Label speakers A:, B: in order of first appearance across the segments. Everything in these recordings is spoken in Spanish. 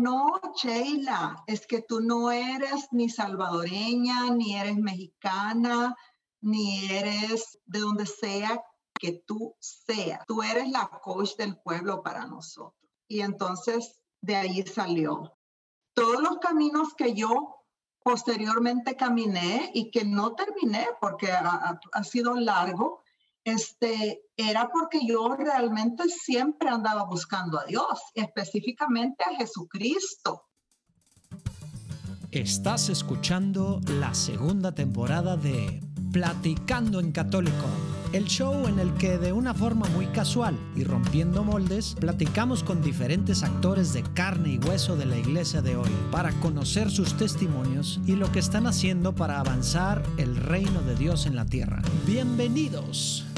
A: no, Sheila, es que tú no eres ni salvadoreña, ni eres mexicana, ni eres de donde sea que tú seas. Tú eres la coach del pueblo para nosotros. Y entonces de ahí salió. Todos los caminos que yo posteriormente caminé y que no terminé porque ha, ha sido largo, este, era porque yo realmente siempre andaba buscando a Dios, específicamente a Jesucristo.
B: Estás escuchando la segunda temporada de Platicando en Católico, el show en el que de una forma muy casual y rompiendo moldes, platicamos con diferentes actores de carne y hueso de la iglesia de hoy para conocer sus testimonios y lo que están haciendo para avanzar el reino de Dios en la tierra. Bienvenidos.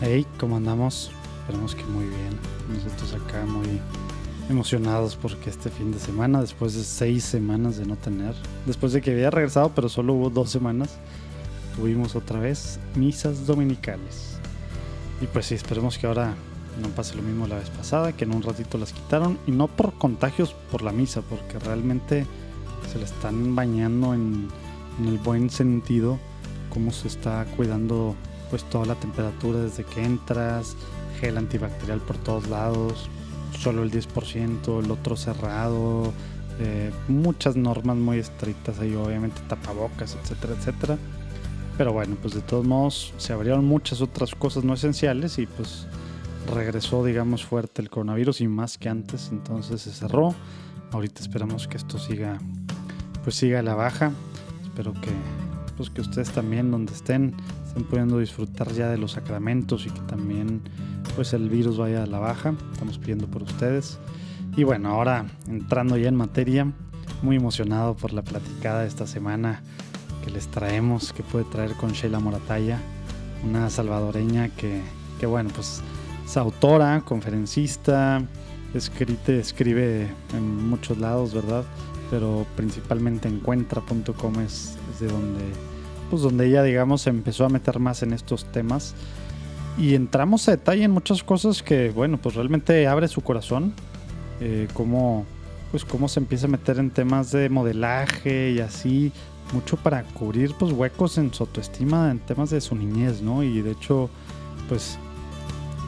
C: Hey, ¿cómo andamos? Esperemos que muy bien. Nosotros acá muy emocionados porque este fin de semana, después de seis semanas de no tener, después de que había regresado, pero solo hubo dos semanas, tuvimos otra vez misas dominicales. Y pues sí, esperemos que ahora no pase lo mismo la vez pasada, que en un ratito las quitaron, y no por contagios por la misa, porque realmente se le están bañando en, en el buen sentido, cómo se está cuidando pues toda la temperatura desde que entras, gel antibacterial por todos lados, solo el 10%, el otro cerrado, eh, muchas normas muy estrictas ahí, obviamente tapabocas, etcétera, etcétera. Pero bueno, pues de todos modos se abrieron muchas otras cosas no esenciales y pues regresó, digamos, fuerte el coronavirus y más que antes, entonces se cerró. Ahorita esperamos que esto siga, pues siga a la baja. Espero que, pues que ustedes también donde estén estén pudiendo disfrutar ya de los sacramentos y que también pues el virus vaya a la baja. Estamos pidiendo por ustedes. Y bueno, ahora entrando ya en materia, muy emocionado por la platicada de esta semana que les traemos, que puede traer con Sheila Morataya, una salvadoreña que, que bueno, pues es autora, conferencista, escribe, escribe en muchos lados, ¿verdad? Pero principalmente encuentra.com es, es de donde pues donde ella, digamos, empezó a meter más en estos temas. Y entramos a detalle en muchas cosas que, bueno, pues realmente abre su corazón. Eh, cómo, pues cómo se empieza a meter en temas de modelaje y así. Mucho para cubrir pues huecos en su autoestima, en temas de su niñez, ¿no? Y de hecho, pues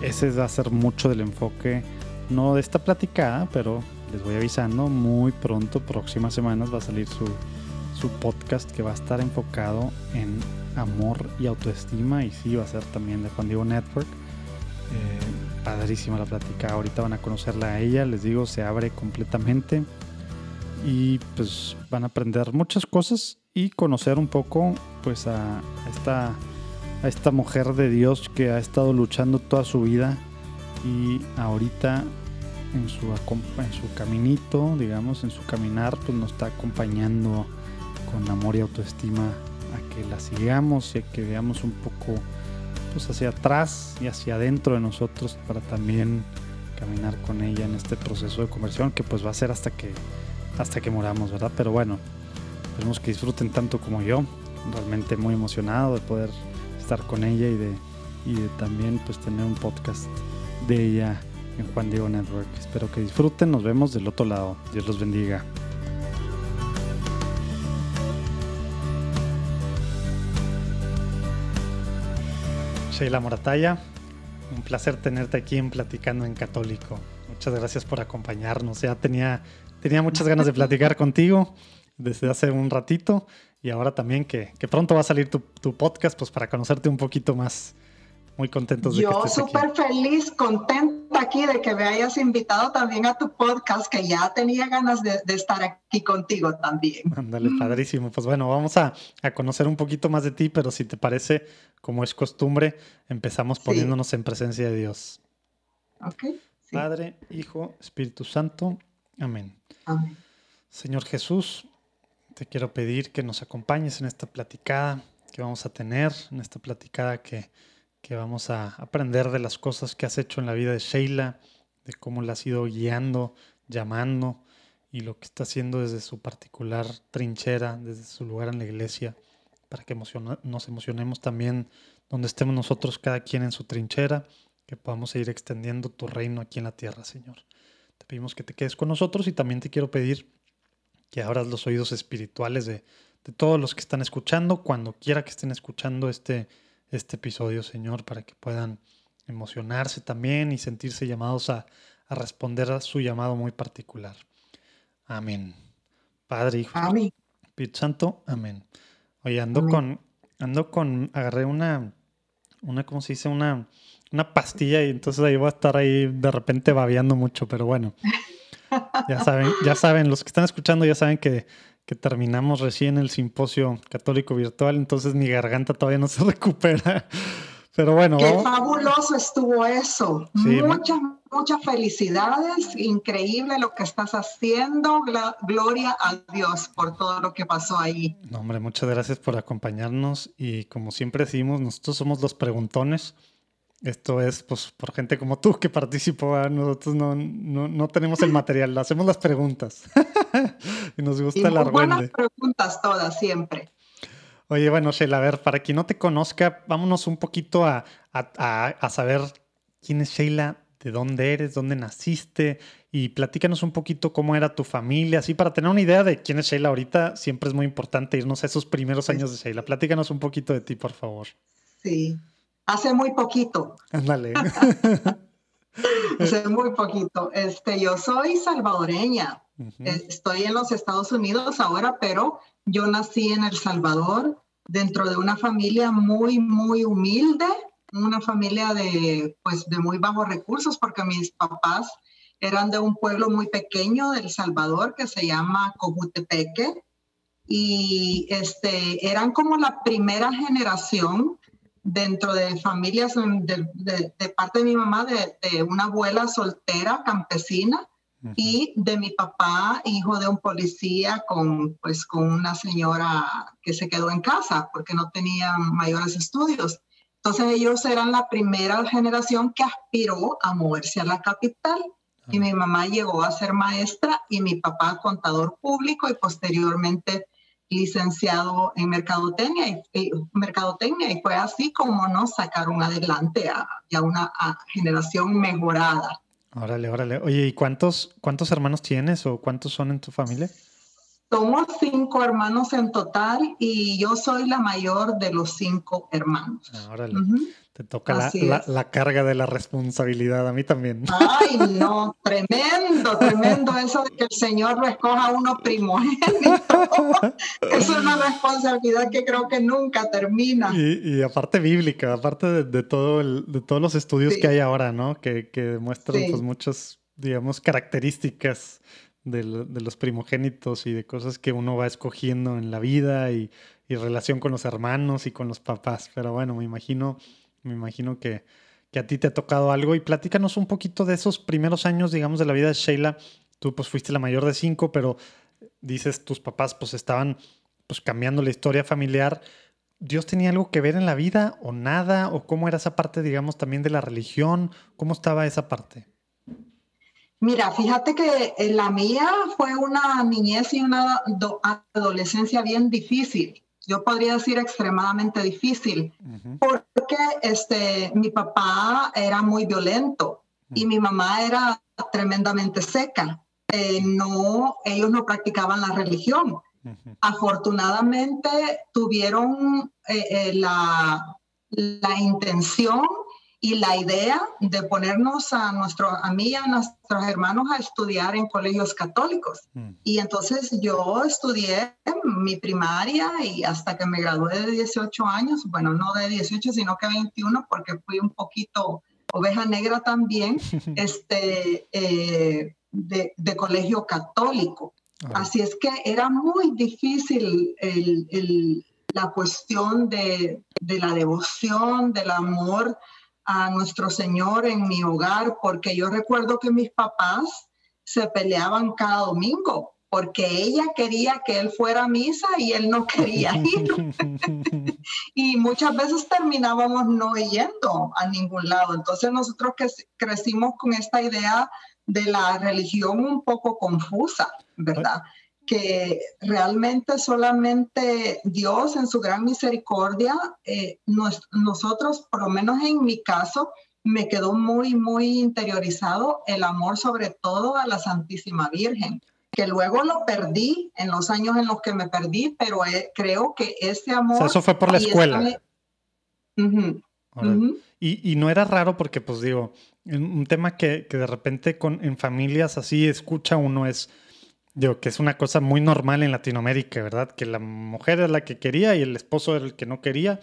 C: ese va a ser mucho del enfoque, no de esta platicada, pero les voy avisando, muy pronto, próximas semanas va a salir su, su podcast que va a estar enfocado en amor y autoestima y sí va a ser también de Juan Diego Network. Eh, padrísima la plática, ahorita van a conocerla a ella, les digo, se abre completamente y pues van a aprender muchas cosas y conocer un poco pues a esta, a esta mujer de Dios que ha estado luchando toda su vida y ahorita en su, en su caminito, digamos, en su caminar, pues nos está acompañando con amor y autoestima a que la sigamos y a que veamos un poco pues hacia atrás y hacia adentro de nosotros para también caminar con ella en este proceso de conversión que pues va a ser hasta que hasta que moramos, ¿verdad? Pero bueno, esperemos que disfruten tanto como yo. Realmente muy emocionado de poder estar con ella y de, y de también pues tener un podcast de ella en Juan Diego Network. Espero que disfruten, nos vemos del otro lado. Dios los bendiga. Sheila Morataya, un placer tenerte aquí en Platicando en Católico. Muchas gracias por acompañarnos. Ya tenía, tenía muchas ganas de platicar contigo desde hace un ratito y ahora también que, que pronto va a salir tu, tu, podcast, pues para conocerte un poquito más. Muy contentos de
A: Yo
C: que estés
A: súper feliz, contenta aquí de que me hayas invitado también a tu podcast, que ya tenía ganas de, de estar aquí contigo también.
C: Ándale, padrísimo. Pues bueno, vamos a, a, conocer un poquito más de ti, pero si te parece, como es costumbre, empezamos poniéndonos sí. en presencia de Dios.
A: Ok.
C: Sí. Padre, Hijo, Espíritu Santo. Amén.
A: Amén.
C: Señor Jesús, te quiero pedir que nos acompañes en esta platicada que vamos a tener, en esta platicada que que vamos a aprender de las cosas que has hecho en la vida de Sheila, de cómo la has ido guiando, llamando y lo que está haciendo desde su particular trinchera, desde su lugar en la iglesia, para que nos emocionemos también donde estemos nosotros, cada quien en su trinchera, que podamos seguir extendiendo tu reino aquí en la tierra, Señor. Te pedimos que te quedes con nosotros y también te quiero pedir que abras los oídos espirituales de, todos los que están escuchando, cuando quiera que estén escuchando este, este episodio, Señor, para que puedan emocionarse también y sentirse llamados a, responder a su llamado muy particular. Amén. Padre, Hijo,
A: amén.
C: Espíritu Santo, amén. Oye, ando con, ando con, agarré una, una, ¿cómo se dice? Una, una pastilla y entonces ahí voy a estar ahí de repente babeando mucho, pero bueno. Ya saben, ya saben, los que están escuchando ya saben que, que terminamos recién el simposio católico virtual, entonces mi garganta todavía no se recupera. Pero bueno.
A: Qué fabuloso estuvo eso. muchas, muchas felicidades. Increíble lo que estás haciendo. Gloria a Dios por todo lo que pasó ahí.
C: No, hombre, muchas gracias por acompañarnos. Y como siempre decimos, nosotros somos los preguntones. Esto es pues por gente como tú que participó. Nosotros no, no, tenemos el material, hacemos las preguntas. y nos gusta y la
A: Buenas preguntas todas, siempre.
C: Oye, bueno, Sheila, a ver, para quien no te conozca, vámonos un poquito a, a, saber quién es Sheila, de dónde eres, dónde naciste y platícanos un poquito cómo era tu familia, así para tener una idea de quién es Sheila ahorita, siempre es muy importante irnos a esos primeros años de Sheila. Platícanos un poquito de ti, por favor.
A: Sí, hace muy poquito. Hace muy poquito. Este, yo soy salvadoreña. Estoy en los Estados Unidos ahora, pero yo nací en El Salvador dentro de una familia muy, muy humilde, una familia de, pues, de muy bajos recursos, porque mis papás eran de un pueblo muy pequeño de El Salvador que se llama Cojutepeque y este, eran como la primera generación dentro de familias de, parte de mi mamá, de, una abuela soltera campesina y de mi papá, hijo de un policía con, pues, con una señora que se quedó en casa porque no tenía mayores estudios. Entonces ellos eran la primera generación que aspiró a moverse a la capital. Y mi mamá llegó a ser maestra y mi papá contador público y posteriormente licenciado en mercadotecnia y, mercadotecnia y fue así como nos sacaron adelante a, a una generación mejorada.
C: Órale, órale. Oye, ¿y cuántos, cuántos hermanos tienes o cuántos son en tu familia?
A: Somos cinco hermanos en total y yo soy la mayor de los cinco hermanos.
C: Ah, órale. Te toca la, carga de la responsabilidad, a mí también.
A: Ay, no, tremendo, tremendo eso de que el Señor lo escoja a uno primogénito. es una responsabilidad que creo que nunca termina.
C: Y, aparte bíblica, aparte de, todo de todos los estudios que hay ahora, ¿no? Que, que demuestran pues muchas, digamos, características de, los primogénitos y de cosas que uno va escogiendo en la vida y, y relación con los hermanos y con los papás. Pero bueno, me imagino me imagino que, a ti te ha tocado algo y platícanos un poquito de esos primeros años, digamos, de la vida de Sheila. Tú pues fuiste la mayor de cinco, pero dices tus papás pues estaban pues cambiando la historia familiar. ¿Dios tenía algo que ver en la vida o nada? ¿O cómo era esa parte, digamos, también de la religión? ¿Cómo estaba esa parte?
A: Mira, fíjate que la mía fue una niñez y una adolescencia bien difícil yo podría decir extremadamente difícil, porque este, mi papá era muy violento y mi mamá era tremendamente seca. Eh, no, ellos no practicaban la religión. Afortunadamente tuvieron eh, eh, la, la intención y la idea de ponernos a, nuestro, a mí y a nuestros hermanos a estudiar en colegios católicos. Mm. Y entonces yo estudié mi primaria y hasta que me gradué de 18 años, bueno, no de 18, sino que 21, porque fui un poquito oveja negra también, este, eh, de, de, colegio católico. Así es que era muy difícil el, el, la cuestión de, de la devoción, del amor a nuestro Señor en mi hogar, porque yo recuerdo que mis papás se peleaban cada domingo, porque ella quería que él fuera a misa y él no quería ir. y muchas veces terminábamos no yendo a ningún lado. Entonces nosotros que crecimos con esta idea de la religión un poco confusa, ¿verdad? Que realmente solamente Dios en su gran misericordia, eh, nosotros, por lo menos en mi caso, me quedó muy, muy interiorizado el amor sobre todo a la Santísima Virgen, que luego lo perdí en los años en los que me perdí, pero eh, creo que ese amor...
C: eso fue por la escuela. Y, no era raro porque, pues digo, un tema que, que de repente con, en familias así escucha uno es Digo, que es una cosa muy normal en Latinoamérica, ¿verdad? Que la mujer es la que quería y el esposo era el que no quería.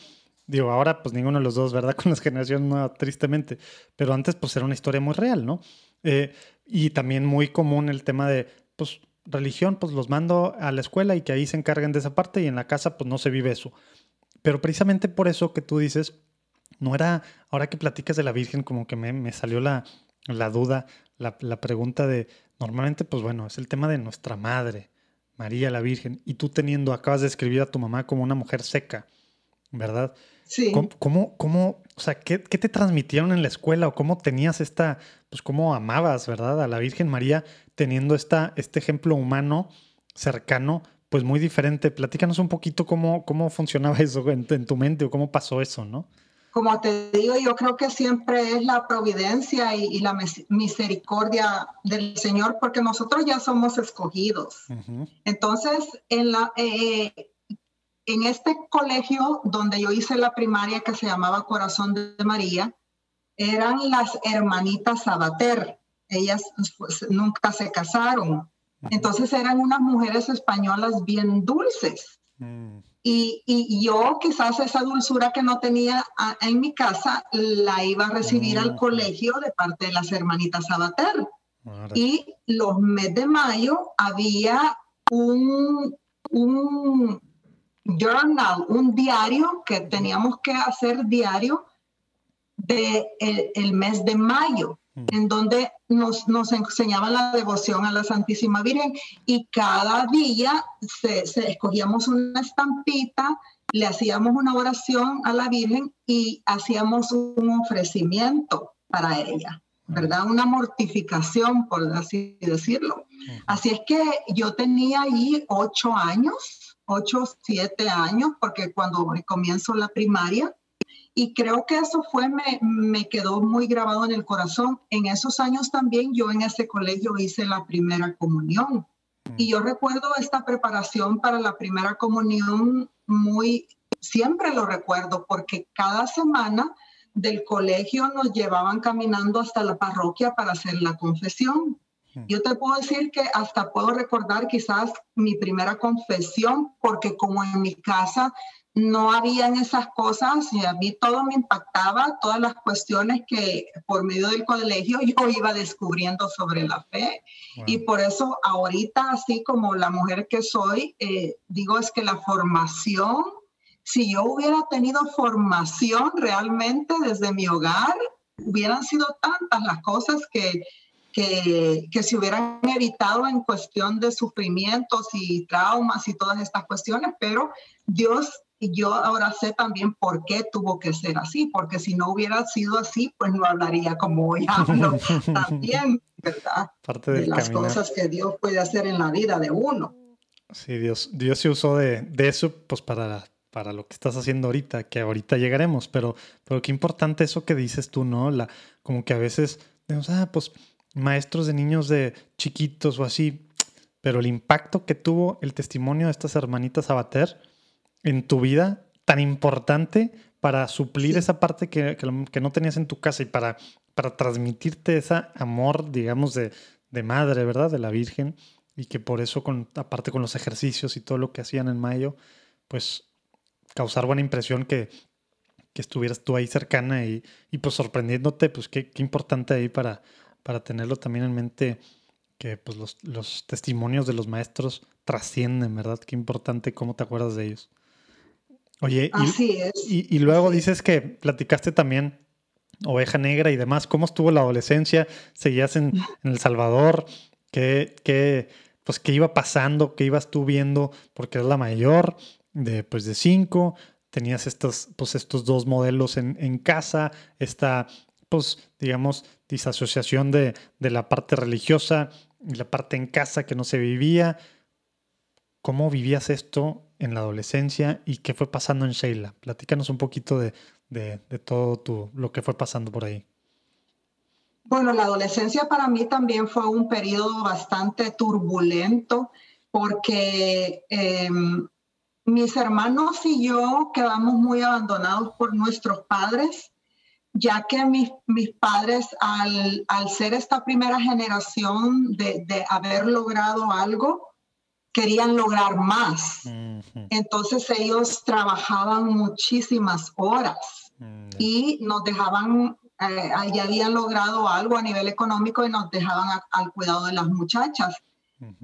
C: Digo, ahora pues ninguno de los dos, ¿verdad? Con las generaciones no, tristemente. Pero antes pues era una historia muy real, ¿no? Eh, y también muy común el tema de, pues, religión, pues los mando a la escuela y que ahí se encarguen de esa parte y en la casa pues no se vive eso. Pero precisamente por eso que tú dices, no era, ahora que platicas de la Virgen, como que me, me salió la, la duda, la, la pregunta de, Normalmente, pues bueno, es el tema de nuestra madre, María la Virgen, y tú teniendo, acabas de escribir a tu mamá como una mujer seca, ¿verdad?
A: Sí.
C: ¿Cómo, cómo, o sea, qué, qué, te transmitieron en la escuela o cómo tenías esta, pues cómo amabas, ¿verdad? A la Virgen María teniendo esta, este ejemplo humano cercano, pues muy diferente. Platícanos un poquito cómo, cómo funcionaba eso en, en tu mente o cómo pasó eso, ¿no?
A: Como te digo, yo creo que siempre es la providencia y, la misericordia del Señor, porque nosotros ya somos escogidos. Entonces, en, la, eh, en este colegio donde yo hice la primaria, que se llamaba Corazón de María, eran las hermanitas Sabater. Ellas pues, nunca se casaron. Entonces eran unas mujeres españolas bien dulces. Mm. Y, yo quizás esa dulzura que no tenía en mi casa la iba a recibir al mm. colegio de parte de las hermanitas Sabater. Y los meses de mayo había un, un journal, un diario que teníamos que hacer diario de el mes de mayo en donde nos, nos enseñaban la devoción a la Santísima Virgen y cada día se, escogíamos una estampita, le hacíamos una oración a la Virgen y hacíamos un ofrecimiento para ella, ¿verdad? Una mortificación, por así decirlo. Así es que yo tenía ahí ocho años, ocho, siete años, porque cuando comienzo la primaria, y creo que eso fue, me, me, quedó muy grabado en el corazón. En esos años también yo en ese colegio hice la primera comunión. Y yo recuerdo esta preparación para la primera comunión muy, siempre lo recuerdo, porque cada semana del colegio nos llevaban caminando hasta la parroquia para hacer la confesión. Yo te puedo decir que hasta puedo recordar quizás mi primera confesión, porque como en mi casa no habían esas cosas y a mí todo me impactaba, todas las cuestiones que por medio del colegio yo iba descubriendo sobre la fe. Y por eso ahorita, así como la mujer que soy, eh, digo es que la formación, si yo hubiera tenido formación realmente desde mi hogar, hubieran sido tantas las cosas que, que, que, se hubieran evitado en cuestión de sufrimientos y traumas y todas estas cuestiones, pero Dios yo ahora sé también por qué tuvo que ser así, porque si no hubiera sido así, pues no hablaría como hoy hablo también, ¿verdad?
C: Parte de
A: las cosas que Dios puede hacer en la vida de uno.
C: Sí, Dios, Dios se usó de, de eso pues para, para lo que estás haciendo ahorita, que ahorita llegaremos, pero, pero qué importante eso que dices tú, ¿no? La, como que a veces, ah, pues maestros de niños de chiquitos o así, pero el impacto que tuvo el testimonio de estas hermanitas Abater, en tu vida tan importante para suplir esa parte que, que, no tenías en tu casa y para, para transmitirte ese amor, digamos, de, de, madre, ¿verdad? De la Virgen. Y que por eso, con, aparte con los ejercicios y todo lo que hacían en mayo, pues causar buena impresión que, que estuvieras tú ahí cercana y, y pues sorprendiéndote, pues qué, qué, importante ahí para, para tenerlo también en mente, que pues los, los testimonios de los maestros trascienden, ¿verdad? Qué importante cómo te acuerdas de ellos. Oye, y, y, luego dices que platicaste también Oveja Negra y demás. ¿Cómo estuvo la adolescencia? ¿Seguías en, El Salvador? ¿Qué, qué, pues, ¿Qué iba pasando? ¿Qué ibas tú viendo? Porque eres la mayor de, pues, de cinco. Tenías estos, pues, estos dos modelos en, en casa. Esta, pues, digamos, disasociación de, de la parte religiosa y la parte en casa que no se vivía. ¿Cómo vivías esto en la adolescencia y qué fue pasando en Sheila? Platícanos un poquito de, de, todo tu, lo que fue pasando por ahí.
A: Bueno, la adolescencia para mí también fue un periodo bastante turbulento porque em, mis hermanos y yo quedamos muy abandonados por nuestros padres, ya que mis, mis padres, al, al, ser esta primera generación de, de, haber logrado algo, querían lograr más. Entonces ellos trabajaban muchísimas horas mm, y nos dejaban, eh, ya habían logrado algo a nivel económico y nos dejaban al cuidado de las muchachas.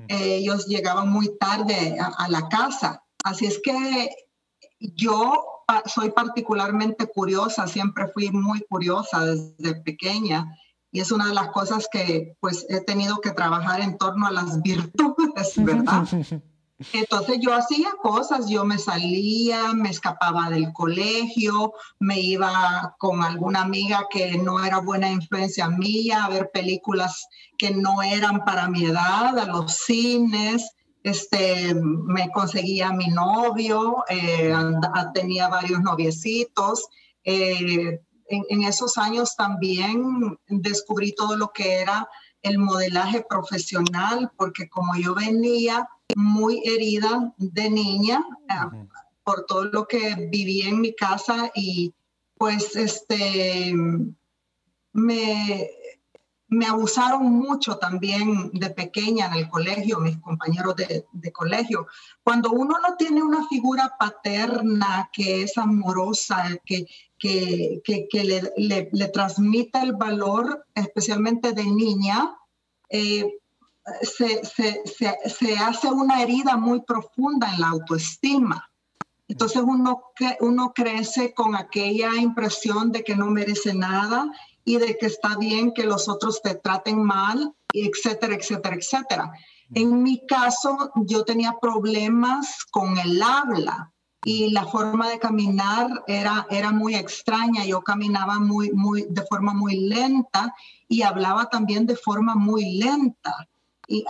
A: ellos llegaban muy tarde a, la casa. Así es que yo soy particularmente curiosa, siempre fui muy curiosa desde pequeña y es una de las cosas que pues he tenido que trabajar en torno a las virtudes, ¿verdad? Entonces yo hacía cosas, yo me salía, me escapaba del colegio, me iba con alguna amiga que no era buena influencia mía a ver películas que no eran para mi edad, a los cines, este, me conseguía mi novio, eh, tenía varios noviecitos, eh, en, esos años también descubrí todo lo que era el modelaje profesional, porque como yo venía muy herida de niña eh, por todo lo que viví en mi casa y pues este me me abusaron mucho también de pequeña en el colegio, mis compañeros de, colegio. Cuando uno no tiene una figura paterna que es amorosa, que, que, que, le, le, transmita el valor, especialmente de niña, eh, se, se, se, hace una herida muy profunda en la autoestima. Entonces uno, uno crece con aquella impresión de que no merece nada y de que está bien que los otros te traten mal, etcétera, etcétera, etcétera. En mi caso, yo tenía problemas con el habla y la forma de caminar era, era muy extraña. Yo caminaba muy, muy, de forma muy lenta y hablaba también de forma muy lenta. Y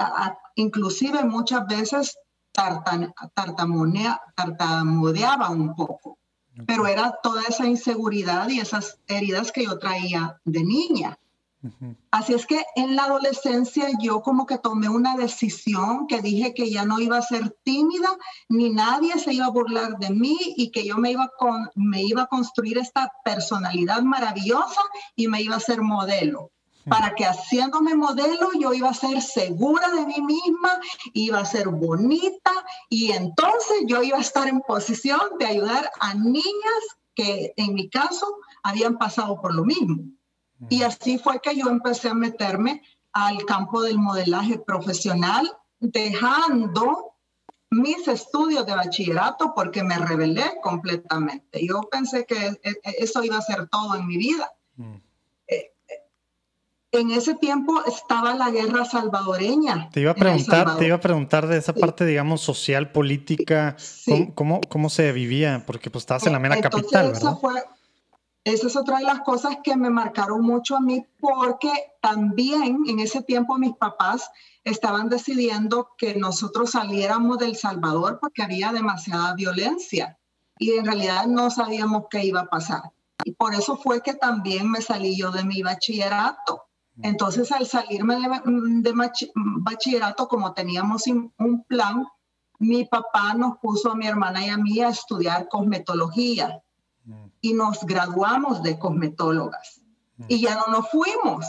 A: inclusive muchas veces tartamudeaba un poco pero era toda esa inseguridad y esas heridas que yo traía de niña. Así es que en la adolescencia yo como que tomé una decisión que dije que ya no iba a ser tímida, ni nadie se iba a burlar de mí y que yo me iba, con, me iba a construir esta personalidad maravillosa y me iba a ser modelo para que haciéndome modelo yo iba a ser segura de mí misma, iba a ser bonita y entonces yo iba a estar en posición de ayudar a niñas que en mi caso habían pasado por lo mismo. Y así fue que yo empecé a meterme al campo del modelaje profesional, dejando mis estudios de bachillerato porque me rebelé completamente. Yo pensé que e, e, eso iba a ser todo en mi vida en ese tiempo estaba la guerra salvadoreña.
C: Te iba a preguntar, te iba a preguntar de esa parte, digamos, social, política, ¿cómo, cómo, se vivía? Porque pues estabas en la mera capital, ¿verdad?
A: esa es otra de las cosas que me marcaron mucho a mí, porque también en ese tiempo mis papás estaban decidiendo que nosotros saliéramos del Salvador porque había demasiada violencia y en realidad no sabíamos qué iba a pasar. Y por eso fue que también me salí yo de mi bachillerato entonces, al salirme de, bachillerato, como teníamos un plan, mi papá nos puso a mi hermana y a mí a estudiar cosmetología y nos graduamos de cosmetólogas y ya no nos fuimos.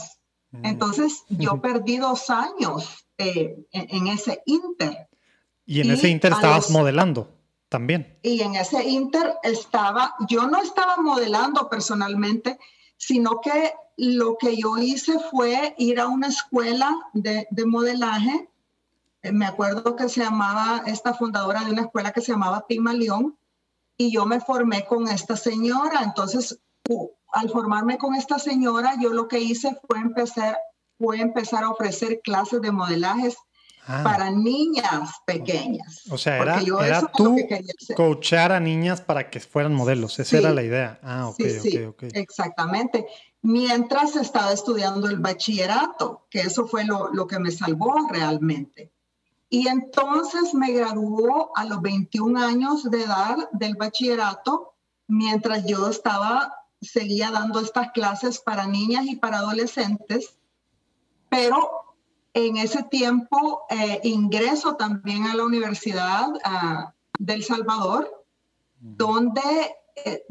A: Entonces, yo perdí dos años eh, en, ese inter.
C: Y en ese inter estabas modelando también.
A: Y en ese inter estaba, yo no estaba modelando personalmente, sino que lo que yo hice fue ir a una escuela de, modelaje. Eh, me acuerdo que se llamaba, esta fundadora de una escuela que se llamaba Pigmalión, y yo me formé con esta señora. Entonces, al formarme con esta señora, yo lo que hice fue empezar, fue empezar a ofrecer clases de modelajes Ah. para niñas pequeñas.
C: O sea, era, era tú coachar a niñas para que fueran modelos. Esa era la idea. Ah, ok, sí, ok, ok.
A: Exactamente. Mientras estaba estudiando el bachillerato, que eso fue lo, lo que me salvó realmente. Y entonces me graduó a los 21 años de edad del bachillerato, mientras yo estaba, seguía dando estas clases para niñas y para adolescentes, pero en ese tiempo eh, ingreso también a la Universidad uh, del Salvador, donde eh,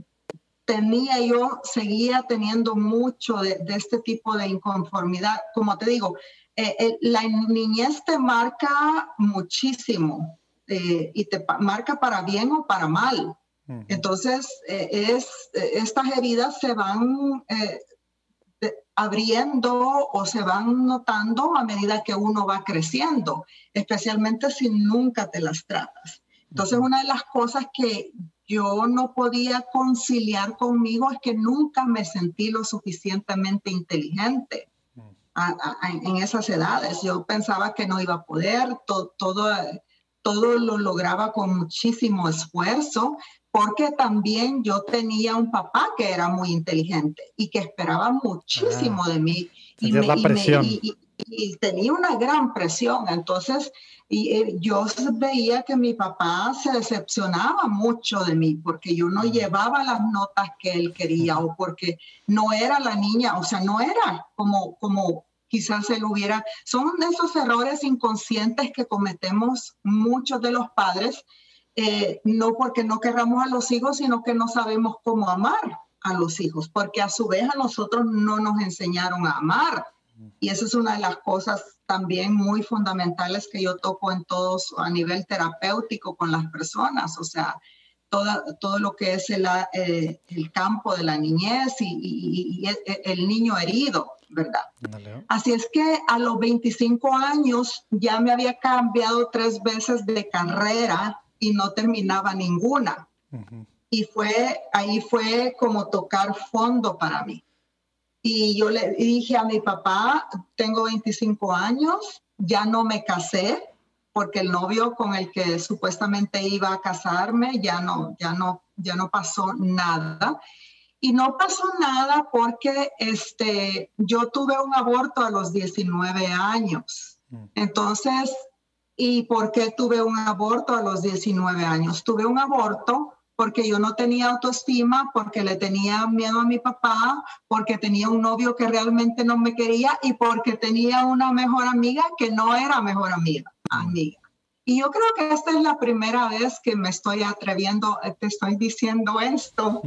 A: tenía yo, seguía teniendo mucho de, de, este tipo de inconformidad. Como te digo, eh, la niñez te marca muchísimo y te marca para bien o para mal. Entonces, es, estas heridas se van abriendo o se van notando a medida que uno va creciendo, especialmente si nunca te las tratas. Entonces, una de las cosas que yo no podía conciliar conmigo es que nunca me sentí lo suficientemente inteligente en esas edades. Yo pensaba que no iba a poder, todo, todo lo lograba con muchísimo esfuerzo, porque también yo tenía un papá que era muy inteligente y que esperaba muchísimo ah, de mí. Y, y, tenía una gran presión. Entonces, y eh, yo veía que mi papá se decepcionaba mucho de mí porque yo no llevaba las notas que él quería o porque no era la niña, o sea, no era como, como quizás él hubiera. Son esos errores inconscientes que cometemos muchos de los padres, eh, no porque no querramos a los hijos, sino que no sabemos cómo amar a los hijos, porque a su vez a nosotros no nos enseñaron a amar. Y esa es una de las cosas también muy fundamentales que yo toco en todos a nivel terapéutico con las personas, o sea, toda, todo lo que es el, eh, el campo de la niñez y, el, niño herido, ¿verdad? Así es que a los 25 años ya me había cambiado tres veces de carrera y no terminaba ninguna. Y fue, ahí fue como tocar fondo para mí. Y yo le dije a mi papá, tengo 25 años, ya no me casé, porque el novio con el que supuestamente iba a casarme ya no, ya no, ya no pasó nada. Y no pasó nada porque este, yo tuve un aborto a los 19 años. Mm. Entonces, ¿y por qué tuve un aborto a los 19 años? Tuve un aborto porque yo no tenía autoestima, porque le tenía miedo a mi papá, porque tenía un novio que realmente no me quería y porque tenía una mejor amiga que no era mejor amiga. amiga. Y yo creo que esta es la primera vez que me estoy atreviendo, te estoy diciendo esto,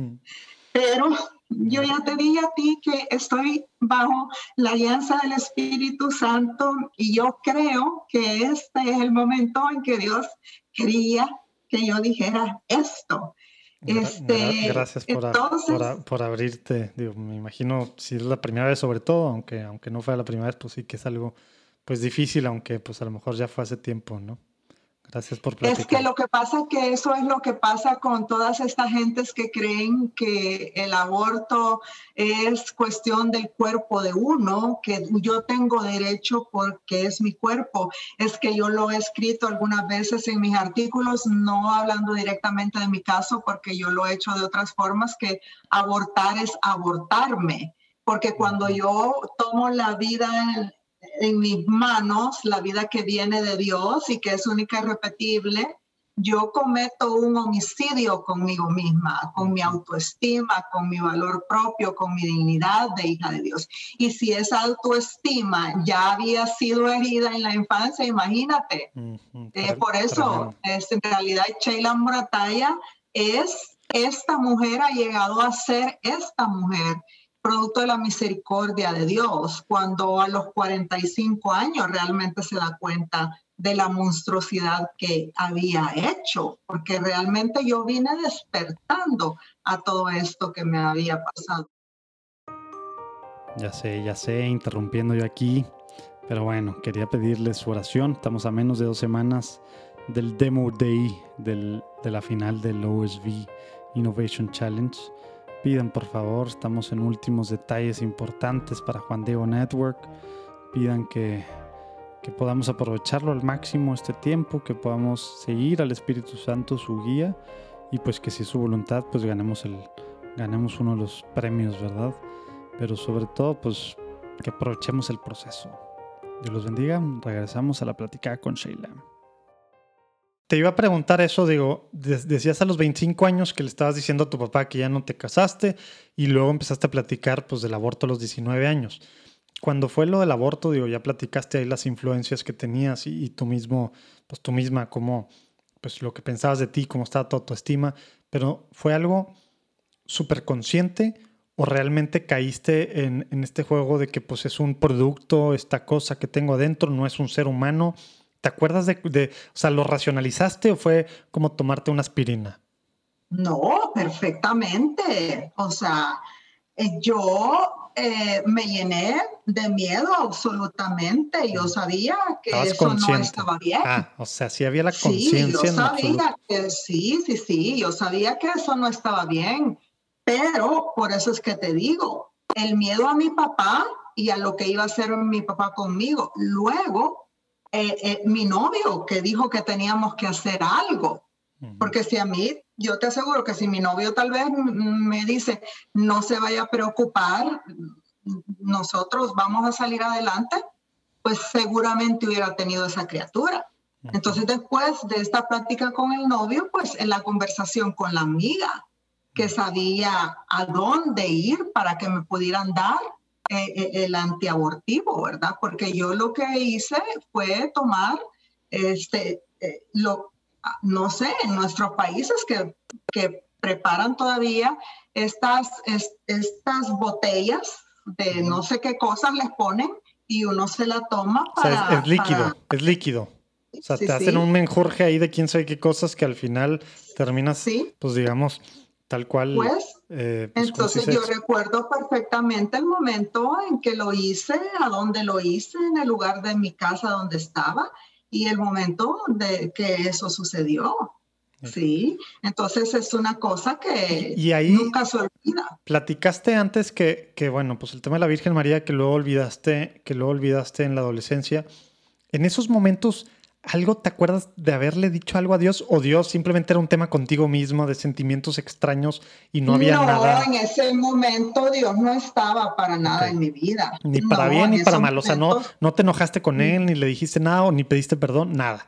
A: pero yo ya te dije a ti que estoy bajo la alianza del Espíritu Santo y yo creo que este es el momento en que Dios quería que yo dijera esto.
C: Este, Gracias por, por, abrirte. Digo, me imagino si es la primera vez sobre todo, aunque, aunque no fue la primera vez, pues sí que es algo pues difícil, aunque pues a lo mejor ya fue hace tiempo, ¿no? Gracias por platicar.
A: Es que lo que pasa que eso es lo que pasa con todas estas gentes que creen que el aborto es cuestión del cuerpo de uno, que yo tengo derecho porque es mi cuerpo. Es que yo lo he escrito algunas veces en mis artículos, no hablando directamente de mi caso, porque yo lo he hecho de otras formas, que abortar es abortarme porque cuando yo tomo la vida en mis manos la vida que viene de Dios y que es única y repetible, yo cometo un homicidio conmigo misma, con mi autoestima, con mi valor propio, con mi dignidad de hija de Dios. Y si esa autoestima ya había sido herida en la infancia, imagínate. Eh, por eso, es, en realidad, Sheila Murataya es, esta mujer ha llegado a ser esta mujer producto de la misericordia de Dios, cuando a los 45 años realmente se da cuenta de la monstruosidad que había hecho, porque realmente yo vine despertando a todo esto que me había pasado.
C: Ya sé, ya sé, interrumpiendo yo aquí, pero bueno, quería pedirles su oración. Estamos a menos de dos semanas del Demo Day del, de la final del OSV Innovation Challenge. Pidan por favor, estamos en últimos detalles importantes para Juan Diego Network. Pidan que, que podamos aprovecharlo al máximo este tiempo, que podamos seguir al Espíritu Santo su guía y pues que si es su voluntad pues ganemos, el, ganemos uno de los premios, ¿verdad? Pero sobre todo pues que aprovechemos el proceso. Dios los bendiga, regresamos a la plática con Sheila. Te iba a preguntar eso, digo, decías a los 25 años que le estabas diciendo a tu papá que ya no te casaste y luego empezaste a platicar pues del aborto a los 19 años. Cuando fue lo del aborto, digo, ya platicaste ahí las influencias que tenías y, tú mismo, pues tú misma, cómo, pues lo que pensabas de ti, cómo estaba tu autoestima, pero fue algo súper consciente o realmente caíste en, en, este juego de que pues es un producto, esta cosa que tengo adentro, no es un ser humano ¿Te acuerdas de, o sea, lo racionalizaste o fue como tomarte una aspirina?
A: No, perfectamente. O sea, eh, yo eh, me llené de miedo absolutamente. Yo sabía que eso no estaba bien.
C: Ah, o sea, sí había la conciencia.
A: Sí, yo sabía que sí, sí, sí. Yo sabía que eso no estaba bien. Pero por eso es que te digo, el miedo a mi papá y a lo que iba a hacer mi papá conmigo. Luego eh, eh, mi novio que dijo que teníamos que hacer algo. Porque si a mí, yo te aseguro que si mi novio tal vez me dice, no se vaya a preocupar, nosotros vamos a salir adelante, pues seguramente hubiera tenido esa criatura. Entonces después de esta práctica con el novio, pues en la conversación con la amiga, que sabía a dónde ir para que me pudieran dar eh, eh, el antiabortivo, ¿verdad? Porque yo lo que hice fue tomar, este, eh, lo, no sé, en nuestros países que, que preparan todavía estas, estas botellas de no sé qué cosas les ponen y uno se la toma
C: para... es, líquido, es líquido. O sea, te hacen un menjurje ahí de quién sabe qué cosas que al final terminas, pues digamos, tal cual.
A: Pues eh, pues, Entonces yo recuerdo perfectamente el momento en que lo hice, a dónde lo hice, en el lugar de mi casa donde estaba y el momento de que eso sucedió. Sí, entonces es una cosa que nunca se olvida.
C: Platicaste antes que, que, bueno, pues el tema de la Virgen María que luego olvidaste, que luego olvidaste en la adolescencia. En esos momentos, ¿Algo te acuerdas de haberle dicho algo a Dios o Dios simplemente era un tema contigo mismo de sentimientos extraños y no había nada?
A: No, en ese momento Dios no estaba para nada en mi vida.
C: Ni para bien ni para mal. O sea, no, no te enojaste con él, ni le dijiste nada, ni pediste perdón, nada.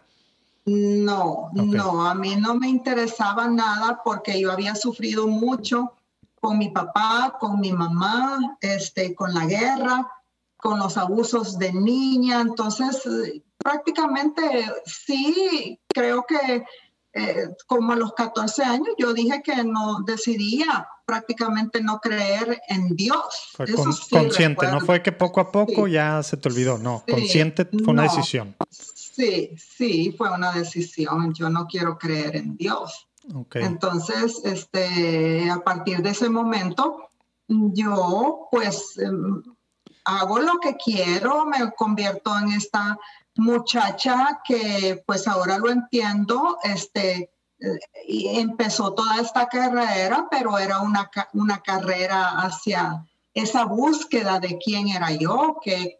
A: No, no, a mí no me interesaba nada porque yo había sufrido mucho con mi papá, con mi mamá, este, con la guerra, con los abusos de niña. Entonces, prácticamente sí, creo que eh, como a los 14 años yo dije que no decidía prácticamente no creer en Dios.
C: Fue consciente, no fue que poco a poco ya se te olvidó, no, consciente fue una decisión.
A: Sí, sí, fue una decisión, yo no quiero creer en Dios. Entonces, este, a partir de ese momento, yo pues em, hago lo que quiero, me convierto en esta muchacha que pues ahora lo entiendo, este, y empezó toda esta carrera, pero era una, una carrera hacia esa búsqueda de quién era yo, que,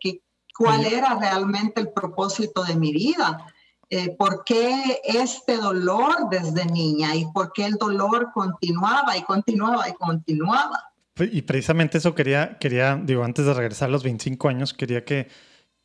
A: cuál era realmente el propósito de mi vida. Eh, por qué este dolor desde niña y por qué el dolor continuaba y continuaba y continuaba.
C: Y precisamente eso quería, quería, digo, antes de regresar a los 25 años, quería que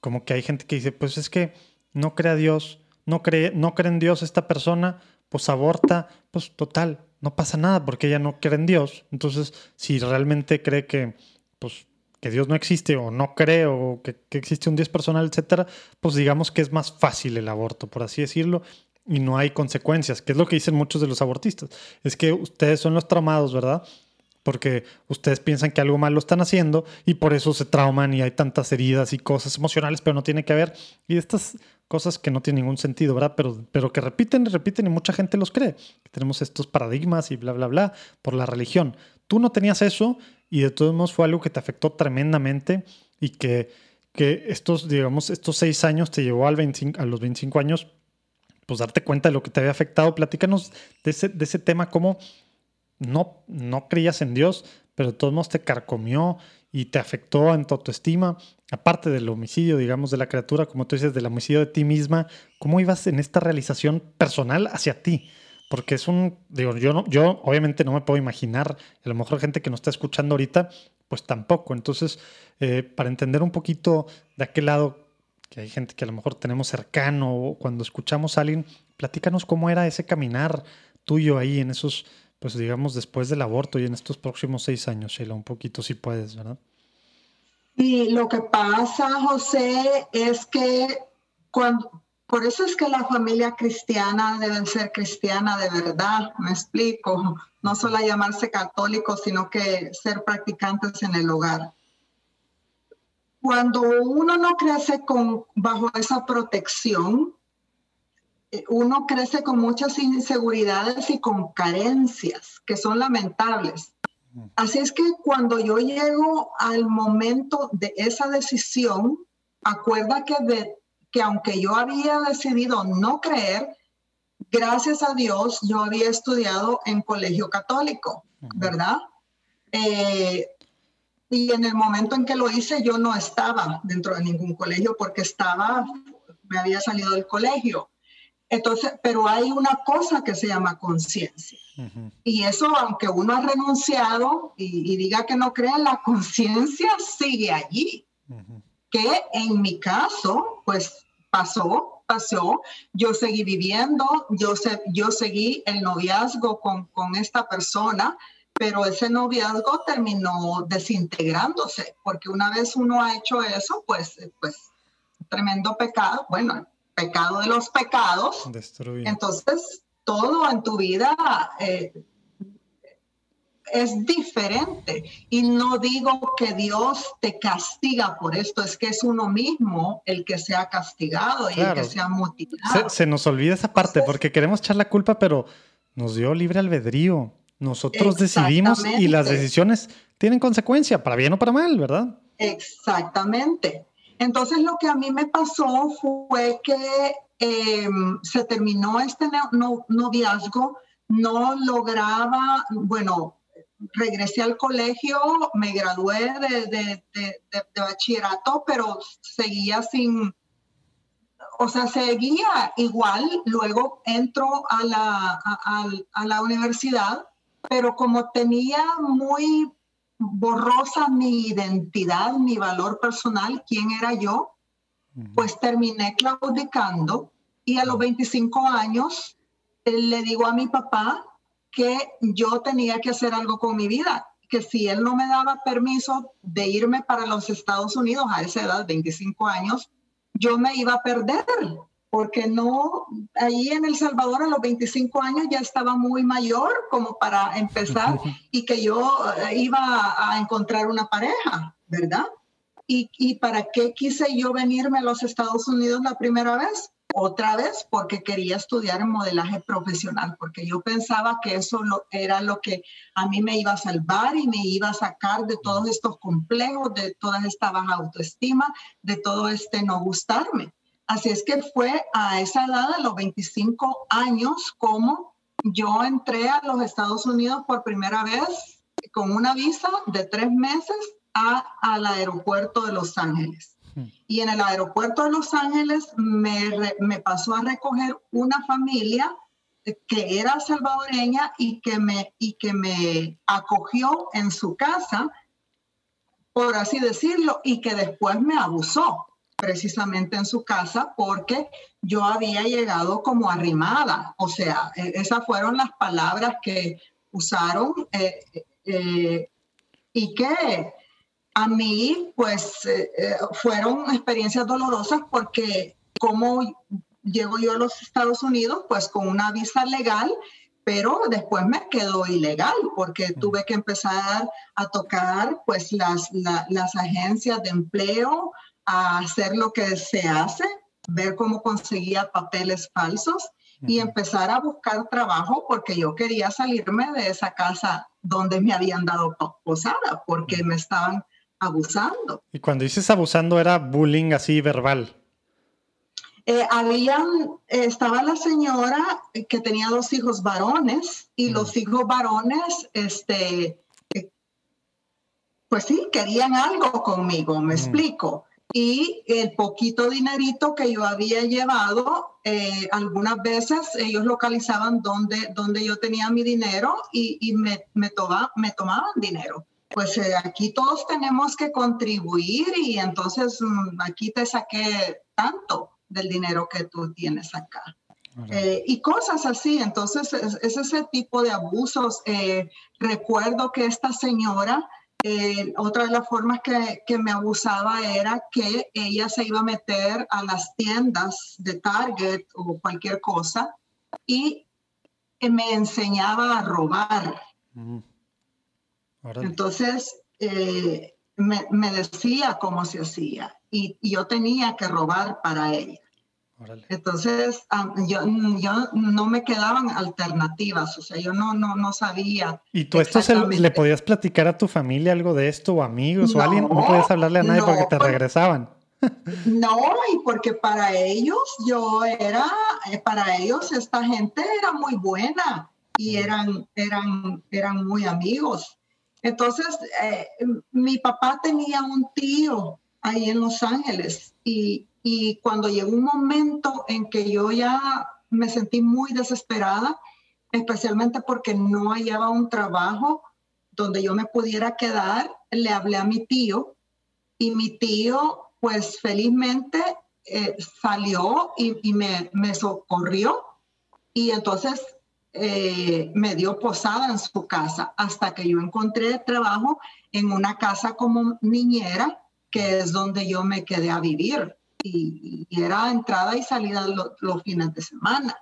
C: como que hay gente que dice, pues es que no cree a Dios, no cree, no cree en Dios esta persona, pues aborta, pues total, no pasa nada porque ella no cree en Dios. Entonces, si realmente cree que, pues, que Dios no existe o no cree o que, que existe un Dios personal, etcétera, pues digamos que es más fácil el aborto, por así decirlo, y no hay consecuencias, que es lo que dicen muchos de los abortistas. Es que ustedes son los traumados, ¿verdad? Porque ustedes piensan que algo mal lo están haciendo y por eso se trauman y hay tantas heridas y cosas emocionales, pero no tiene que haber. Y estas cosas que no tienen ningún sentido, ¿verdad? Pero, pero que repiten y repiten y mucha gente los cree. Tenemos estos paradigmas y bla, bla, bla por la religión. Tú no tenías eso y de todos modos fue algo que te afectó tremendamente y que, que estos, digamos, estos seis años te llevó al 25, a los 25 años, pues darte cuenta de lo que te había afectado. Platícanos de ese, de ese tema, cómo no, no creías en Dios, pero de todos modos te carcomió y te afectó en tu autoestima, aparte del homicidio, digamos, de la criatura, como tú dices, del homicidio de ti misma, ¿cómo ibas en esta realización personal hacia ti? Porque es un, digo, yo, no, yo obviamente no me puedo imaginar, a lo mejor gente que nos está escuchando ahorita, pues tampoco. Entonces, eh, para entender un poquito de aquel lado, que hay gente que a lo mejor tenemos cercano o cuando escuchamos a alguien, Platícanos cómo era ese caminar tuyo ahí en esos, pues digamos, después del aborto y en estos próximos seis años, Sheila, un poquito si puedes, ¿verdad?
A: Y lo que pasa, José, es que cuando, por eso es que la familia cristiana debe ser cristiana de verdad, me explico, no solo llamarse católicos, sino que ser practicantes en el hogar. Cuando uno no crece con, bajo esa protección, uno crece con muchas inseguridades y con carencias que son lamentables. Así es que cuando yo llego al momento de esa decisión, acuerda que, de, que aunque yo había decidido no creer, gracias a Dios yo había estudiado en colegio católico, ¿verdad? Eh, y en el momento en que lo hice yo no estaba dentro de ningún colegio porque estaba, me había salido del colegio. Entonces, pero hay una cosa que se llama conciencia. Y eso, aunque uno ha renunciado y, diga que no cree, la conciencia sigue allí. Que en mi caso, pues pasó, pasó. Yo seguí viviendo, yo, yo seguí el noviazgo con, con esta persona, pero ese noviazgo terminó desintegrándose, porque una vez uno ha hecho eso, pues, pues tremendo pecado. Bueno, pecado de los pecados. Entonces, todo en tu vida eh, es diferente. Y no digo que Dios te castiga por esto, es que es uno mismo el que se ha castigado y el que se ha motivado.
C: Se, nos olvida esa parte porque queremos echar la culpa, pero nos dio libre albedrío. Nosotros decidimos y las decisiones tienen consecuencia, para bien o para mal, ¿verdad?
A: Exactamente. Entonces lo que a mí me pasó fue que em, se terminó este noviazgo, no lograba, bueno, regresé al colegio, me gradué de, bachillerato, pero seguía sin, o sea, seguía igual, luego entro a la, a la universidad, pero como tenía muy borrosa mi identidad, mi valor personal, quién era yo, pues terminé claudicando y a los 25 años eh, le digo a mi papá que yo tenía que hacer algo con mi vida, que si él no me daba permiso de irme para los Estados Unidos a esa edad, 25 años, yo me iba a perder porque no, ahí en El Salvador a los 25 años ya estaba muy mayor como para empezar y que yo eh, iba a encontrar una pareja, ¿verdad? ¿Y, ¿Y para qué quise yo venirme a los Estados Unidos la primera vez? Otra vez porque quería estudiar modelaje profesional, porque yo pensaba que eso era lo que a mí me iba a salvar y me iba a sacar de todos estos complejos, de toda esta baja autoestima, de todo este no gustarme. Así es que fue a esa edad, a los 25 años, como yo entré a los Estados Unidos por primera vez con una visa de tres meses al aeropuerto de Los Ángeles. Hmm. Y en el aeropuerto de Los Ángeles me, me pasó a recoger una familia que era salvadoreña y que, me, y que me acogió en su casa, por así decirlo, y que después me abusó precisamente en su casa porque yo había llegado como arrimada. O sea, e, esas fueron las palabras que usaron eh, eh, y que a mí pues eh, fueron experiencias dolorosas porque como llego yo a los Estados Unidos pues con una visa legal, pero después me quedó ilegal porque mm. tuve que empezar a tocar pues las, las agencias de empleo, a hacer lo que se hace, ver cómo conseguía papeles falsos y empezar a buscar trabajo porque yo quería salirme de esa casa donde me habían dado posada porque me estaban abusando.
C: Y cuando dices abusando era bullying así verbal.
A: Eh, habían, estaba la señora que tenía dos hijos varones y los hijos varones, este, eh, pues sí, querían algo conmigo, me explico y el poquito dinerito que yo había llevado, eh, algunas veces ellos localizaban dónde, dónde yo tenía mi dinero y, y me, me, me tomaban dinero. Pues eh, aquí todos tenemos que contribuir y entonces mm, aquí te saqué tanto del dinero que tú tienes acá. Eh, y cosas así. Entonces, es, ese tipo de abusos. Eh, recuerdo que esta señora, eh, otra de las formas que, que, me abusaba era que ella se iba a meter a las tiendas de Target o cualquier cosa y me enseñaba a robar. Entonces, me, me, decía cómo se hacía y, y yo tenía que robar para ella. Entonces, yo, yo, no me quedaban alternativas, o sea, yo no, no, no sabía.
C: ¿Y tú esto le podías platicar a tu familia algo de esto o amigos o alguien? No podías hablarle a nadie porque te regresaban.
A: No, y porque para ellos yo era, eh, para ellos esta gente era muy buena y eran, eran, eran muy amigos. Entonces, eh, mi papá tenía un tío ahí en Los Ángeles y, y cuando llegó un momento en que yo ya me sentí muy desesperada, especialmente porque no hallaba un trabajo donde yo me pudiera quedar, le hablé a mi tío y mi tío pues felizmente eh, salió y, me, me, socorrió y entonces eh, me dio posada en su casa hasta que yo encontré trabajo en una casa como niñera, que es donde yo me quedé a vivir y, era entrada y salida los fines de semana,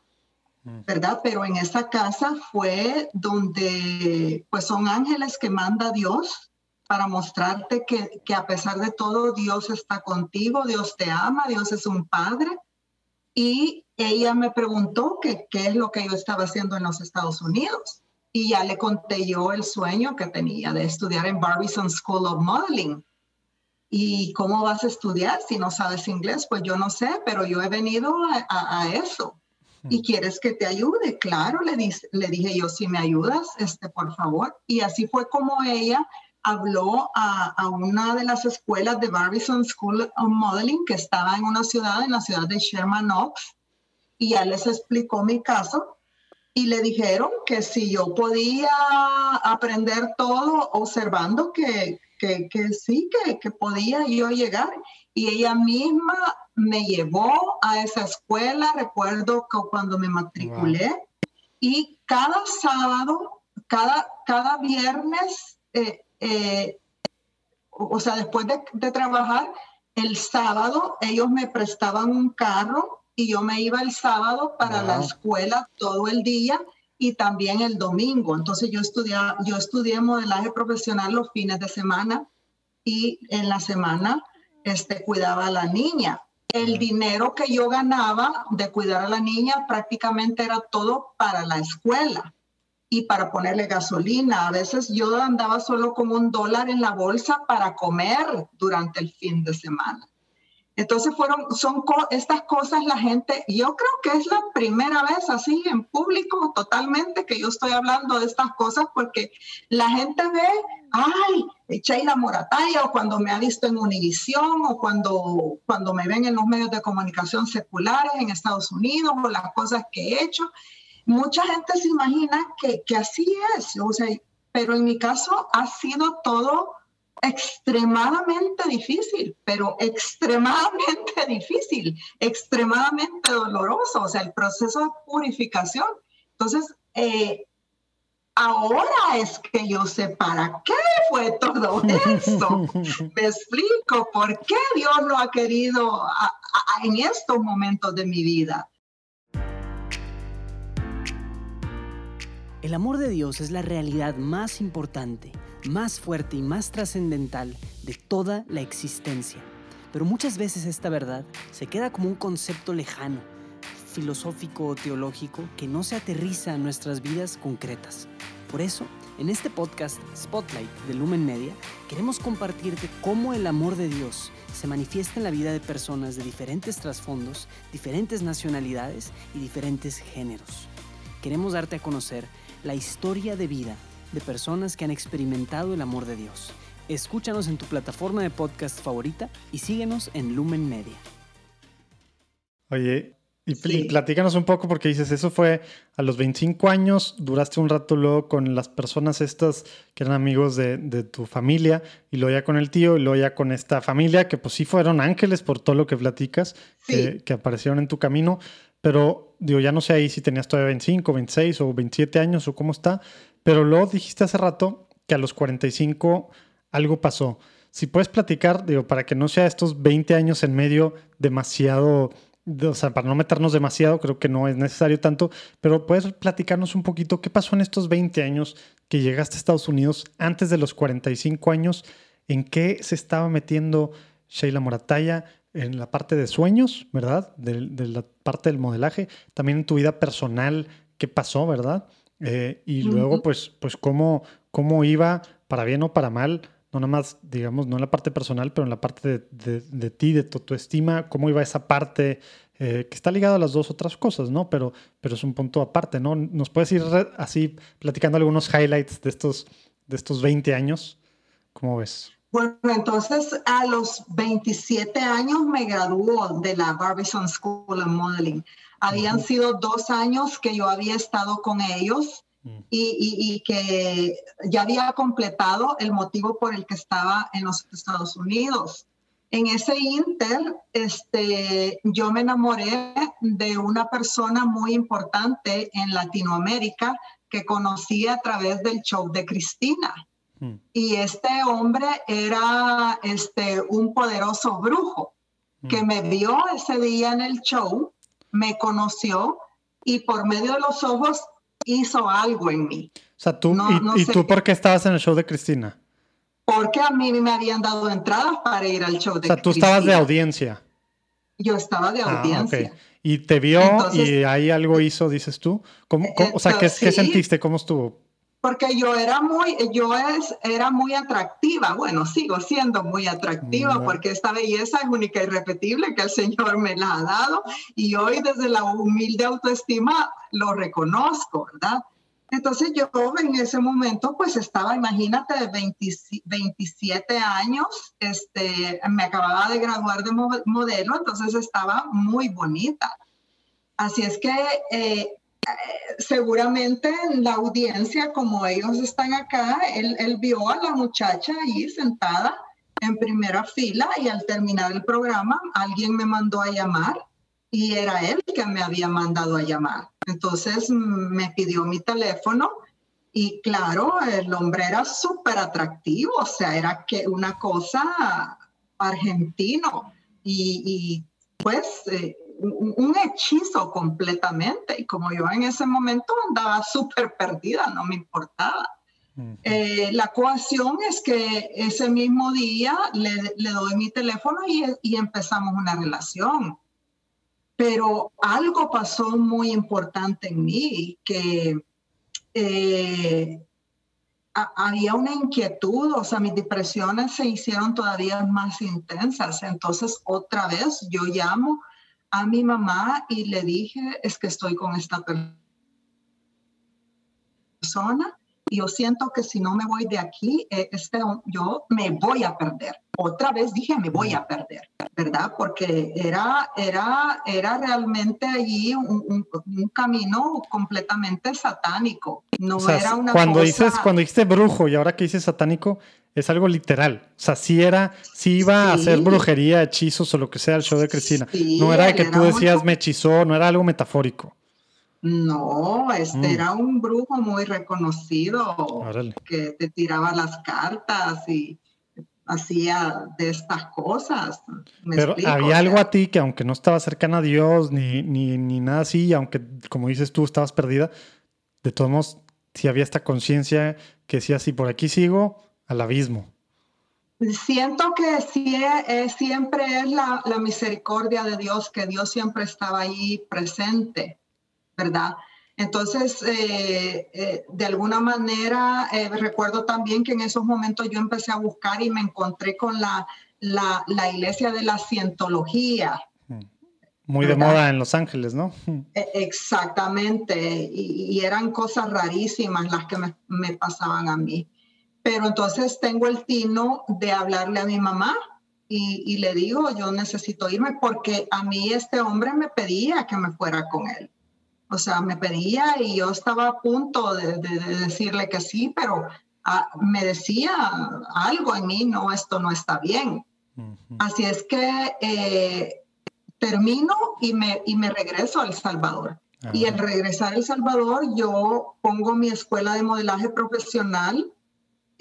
A: mm. ¿verdad? Pero en esa casa fue donde, pues son ángeles que manda Dios para mostrarte que, que a pesar de todo Dios está contigo, Dios te ama, Dios es un padre. Y ella me preguntó qué es lo que yo estaba haciendo en los Estados Unidos. Y ya le conté yo el sueño que tenía de estudiar en Barbizon School of Modeling ¿Y cómo vas a estudiar si no sabes inglés? Pues yo no sé, pero yo he venido a, eso. ¿Y quieres que te ayude? Claro, le, le dije yo, si me ayudas, este, por favor. Y así fue como ella habló a, a, una de las escuelas de Barbizon School of Modeling que estaba en una ciudad, en la ciudad de Sherman Oaks, y ya les explicó mi caso y le dijeron que si yo podía aprender todo observando que, que, que sí, que, que, podía yo llegar. Y ella misma me llevó a esa escuela, recuerdo que cuando me matriculé, y cada sábado, cada, cada viernes, eh, eh, o sea, después de, de trabajar, el sábado ellos me prestaban un carro y yo me iba el sábado para la escuela todo el día y también el domingo. Entonces yo estudié, yo estudié modelaje profesional los fines de semana y en la semana este, cuidaba a la niña. El dinero que yo ganaba de cuidar a la niña prácticamente era todo para la escuela y para ponerle gasolina. A veces yo andaba solo con un dólar en la bolsa para comer durante el fin de semana. Entonces fueron, son estas cosas la gente, yo creo que es la primera vez así en público totalmente que yo estoy hablando de estas cosas porque la gente ve, ay, Sheila Morataya o cuando me ha visto en Univisión o cuando, cuando me ven en los medios de comunicación seculares en Estados Unidos o las cosas que he hecho. Mucha gente se imagina que, que así es, o sea, pero en mi caso ha sido todo extremadamente difícil, pero extremadamente difícil, extremadamente doloroso, o sea, el proceso de purificación. Entonces, eh, ahora es que yo sé para qué fue todo eso. Me explico por qué Dios lo ha querido en estos momentos de mi vida.
B: El amor de Dios es la realidad más importante más fuerte y más trascendental de toda la existencia. Pero muchas veces esta verdad se queda como un concepto lejano, filosófico o teológico que no se aterriza en nuestras vidas concretas. Por eso, en este podcast Spotlight de Lumen Media, queremos compartirte cómo el amor de Dios se manifiesta en la vida de personas de diferentes trasfondos, diferentes nacionalidades y diferentes géneros. Queremos darte a conocer la historia de vida de personas que han experimentado el amor de Dios. Escúchanos en tu plataforma de podcast favorita y síguenos en Lumen Media.
C: Oye, y, platícanos un poco porque dices, eso fue a los 25 años, duraste un rato luego con las personas estas que eran amigos de, tu familia y luego ya con el tío y luego ya con esta familia que pues sí fueron ángeles por todo lo que platicas, que, que aparecieron en tu camino, pero digo, ya no sé ahí si tenías todavía 25, 26 o 27 años o cómo está, pero luego dijiste hace rato que a los 45 algo pasó. Si puedes platicar, digo, para que no sea estos 20 años en medio demasiado, o sea, para no meternos demasiado, creo que no es necesario tanto, pero puedes platicarnos un poquito qué pasó en estos 20 años que llegaste a Estados Unidos antes de los 45 años, en qué se estaba metiendo Sheila Morataya en la parte de sueños, ¿verdad? De, la parte del modelaje, también en tu vida personal, qué pasó, ¿verdad? Eh, y luego, pues, pues cómo, cómo iba, para bien o para mal, no nada más, digamos, no en la parte personal, pero en la parte de, ti, de tu, estima, cómo iba esa parte eh, que está ligada a las dos otras cosas, ¿no? Pero, pero es un punto aparte, ¿no? ¿Nos puedes ir así platicando algunos highlights de estos, de estos 20 años? ¿Cómo ves?
A: Bueno, entonces a los 27 años me graduó de la Barbizon School of Modeling. Habían sido dos años que yo había estado con ellos Mm. y, que ya había completado el motivo por el que estaba en los Estados Unidos. En ese inter, este, yo me enamoré de una persona muy importante en Latinoamérica que conocí a través del show de Cristina. Mm. Y este hombre era este, un poderoso brujo que mm. me vio ese día en el show, me conoció y por medio de los ojos hizo algo en mí.
C: O sea, tú, y, tú por qué estabas en el show de Cristina?
A: Porque a mí me habían dado entradas para ir al show de
C: Cristina. O sea, tú estabas de audiencia.
A: Yo estaba de ah, audiencia.
C: Y te vio y ahí algo hizo, dices tú. ¿Cómo, o sea, ¿qué, ¿qué, sentiste? ¿Cómo estuvo?
A: Porque yo era muy, yo es, era muy atractiva, bueno, sigo siendo muy atractiva mm. porque esta belleza es única y repetible que el Señor me la ha dado y hoy desde la humilde autoestima lo reconozco, ¿verdad? Entonces yo en ese momento pues estaba, imagínate, de 27 años, este, me acababa de graduar de modelo, entonces estaba muy bonita. Así es que eh, seguramente en la audiencia, como ellos están acá, él, él, vio a la muchacha ahí sentada en primera fila y al terminar el programa alguien me mandó a llamar y era él que me había mandado a llamar. Entonces me pidió mi teléfono y claro, el hombre era súper atractivo, o sea, era que una cosa argentino y, y pues eh, un, hechizo completamente. Y como yo en ese momento andaba súper perdida, no me importaba. Eh, la coacción es que ese mismo día le, le doy mi teléfono y, y, empezamos una relación. Pero algo pasó muy importante en mí, que eh, había una inquietud, o sea, mis depresiones se hicieron todavía más intensas. Entonces, otra vez yo llamo a mi mamá y le dije, es que estoy con esta persona y yo siento que si no me voy de aquí, eh, este, yo me voy a perder. Otra vez dije, me voy a perder, ¿verdad? Porque era, era, era realmente allí un, camino completamente satánico. No era una
C: cuando Dices, cuando dijiste brujo y ahora que dices satánico, es algo literal. O sea, sí era, sí iba a hacer brujería, hechizos o lo que sea el show de Cristina. no era que tú decías me hechizó, no era algo metafórico.
A: No, este mm. era un brujo muy reconocido que te tiraba las cartas y hacía de estas cosas.
C: Pero había algo a ti que aunque no estaba cercana a Dios ni, ni, ni nada así, aunque como dices tú estabas perdida, de todos modos, si había esta conciencia que decía, si por aquí sigo, al abismo.
A: Siento que sí, eh, siempre es la, la, misericordia de Dios, que Dios siempre estaba ahí presente, ¿verdad? Entonces, eh, eh, de alguna manera, recuerdo también que en esos momentos yo empecé a buscar y me encontré con la, la, la iglesia de la cientología.
C: Muy de moda en Los Ángeles, ¿no?
A: E, exactamente, y, y eran cosas rarísimas las que me, me pasaban a mí. Pero entonces tengo el tino de hablarle a mi mamá y, le digo, yo necesito irme porque a mí este hombre me pedía que me fuera con él. O sea, me pedía y yo estaba a punto de, decirle que sí, pero ah, me decía algo en mí, no, esto no está bien. Así es que eh, termino y me, y me regreso a El Salvador. Y al regresar a El Salvador, yo pongo mi escuela de modelaje profesional.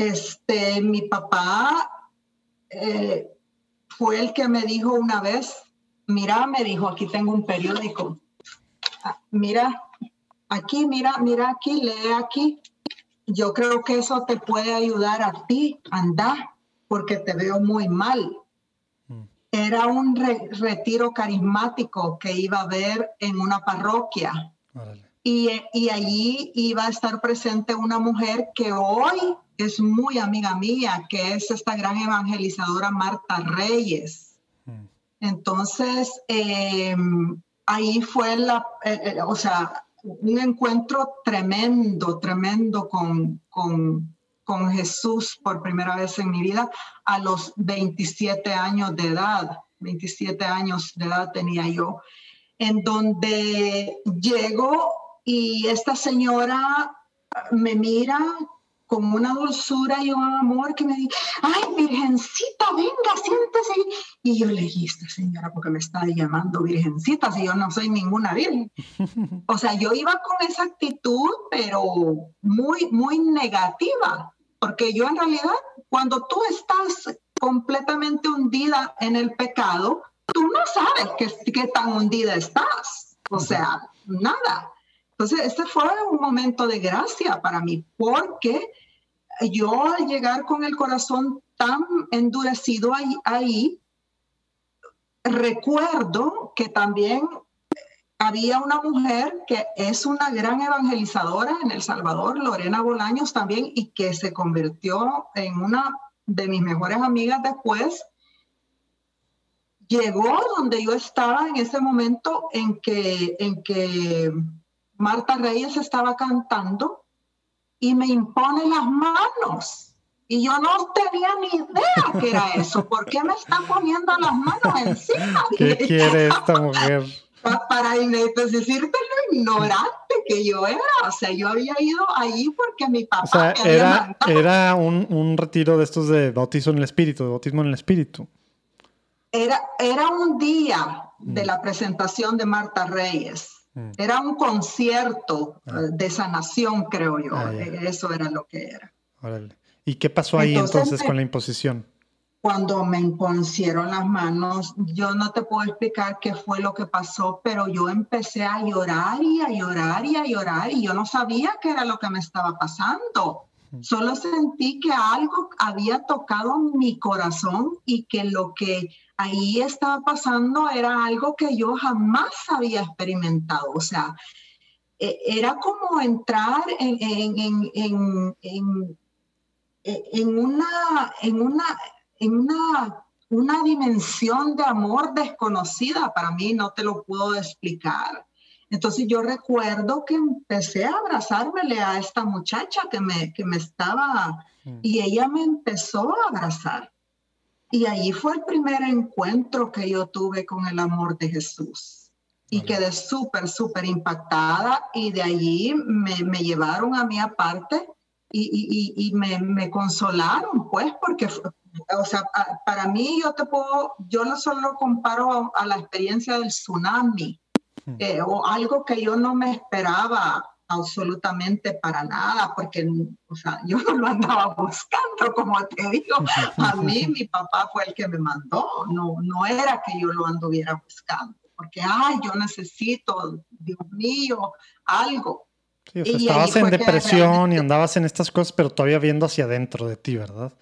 A: Este, mi papá eh, fue el que me dijo una vez, mira, me dijo, aquí tengo un periódico. Ah, mira, aquí, mira, mira aquí, lee aquí. Yo creo que eso te puede ayudar a ti, anda, porque te veo muy mal. Mm. Era un retiro carismático que iba a haber en una parroquia. Y, y, allí iba a estar presente una mujer que hoy es muy amiga mía, que es esta gran evangelizadora Marta Reyes. Mm. Entonces, em, ahí fue la, eh, eh, o sea, un encuentro tremendo, tremendo con, con, con, Jesús por primera vez en mi vida a los 27 años de edad. 27 años de edad tenía yo, en donde llego y esta señora me mira con una dulzura y un amor que me dice, ay, virgencita, venga, siéntese. Y yo le dije, esta señora, porque me está llamando virgencita, si yo no soy ninguna virgen. o sea, yo iba con esa actitud, pero muy, muy negativa, porque yo en realidad, cuando tú estás completamente hundida en el pecado, tú no sabes qué, qué tan hundida estás. O sea, nada. Entonces, este fue un momento de gracia para mí, porque yo al llegar con el corazón tan endurecido ahí, recuerdo que también había una mujer que es una gran evangelizadora en El Salvador, Lorena Bolaños también, y que se convirtió en una de mis mejores amigas después. Llegó donde yo estaba en ese momento en que, en que Marta Reyes estaba cantando y me impone las manos. Y yo no tenía ni idea que era eso. ¿Por qué me está poniendo las manos encima?
C: ¿Qué quiere esta mujer?
A: Para pues, decirte lo ignorante que yo era. O sea, yo había ido ahí porque mi papá. O
C: sea, era, era un, un, retiro de estos de bautismo en el espíritu, de bautismo en el espíritu.
A: Era, era un día de mm. la presentación de Marta Reyes. Mm. Era un concierto ah. eh, de sanación, creo yo. Ah, eh, eso era lo que era.
C: ¿Y qué pasó ahí entonces, con la imposición?
A: Cuando me impusieron las manos, yo no te puedo explicar qué fue lo que pasó, pero yo empecé a llorar y a llorar y a llorar y yo no sabía qué era lo que me estaba pasando. Mm. Solo sentí que algo había tocado mi corazón y que lo que ahí estaba pasando era algo que yo jamás había experimentado. O sea, e, era como entrar en, en, en, en una, en, una, en una, una dimensión de amor desconocida. Para mí no te lo puedo explicar. Entonces yo recuerdo que empecé a abrazármele a esta muchacha que me, que me estaba, y ella me empezó a abrazar. Y ahí fue el primer encuentro que yo tuve con el amor de Jesús. Y quedé súper, súper impactada y de allí me, me llevaron a mí aparte y, y, y me, me, consolaron, pues, porque, o sea, para mí yo te puedo, yo no solo comparo a, la experiencia del tsunami hmm. eh, o algo que yo no me esperaba absolutamente para nada, porque o sea, yo no lo andaba buscando, como te digo. A mí mi papá fue el que me mandó, no, no era que yo lo anduviera buscando, porque, ay, yo necesito, Dios mío, algo.
C: estabas en depresión y andabas en estas cosas, pero todavía viendo hacia adentro de ti, ¿verdad?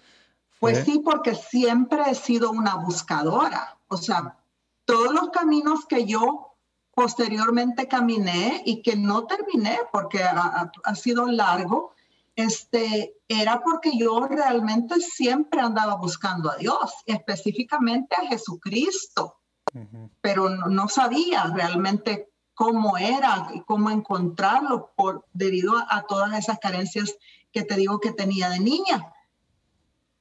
A: Pues sí, porque siempre he sido una buscadora. O sea, todos los caminos que yo posteriormente caminé y que no terminé porque ha, sido largo, este, era porque yo realmente siempre andaba buscando a Dios, específicamente a Jesucristo, pero no, sabía realmente cómo era y cómo encontrarlo por, debido a todas esas carencias que te digo que tenía de niña.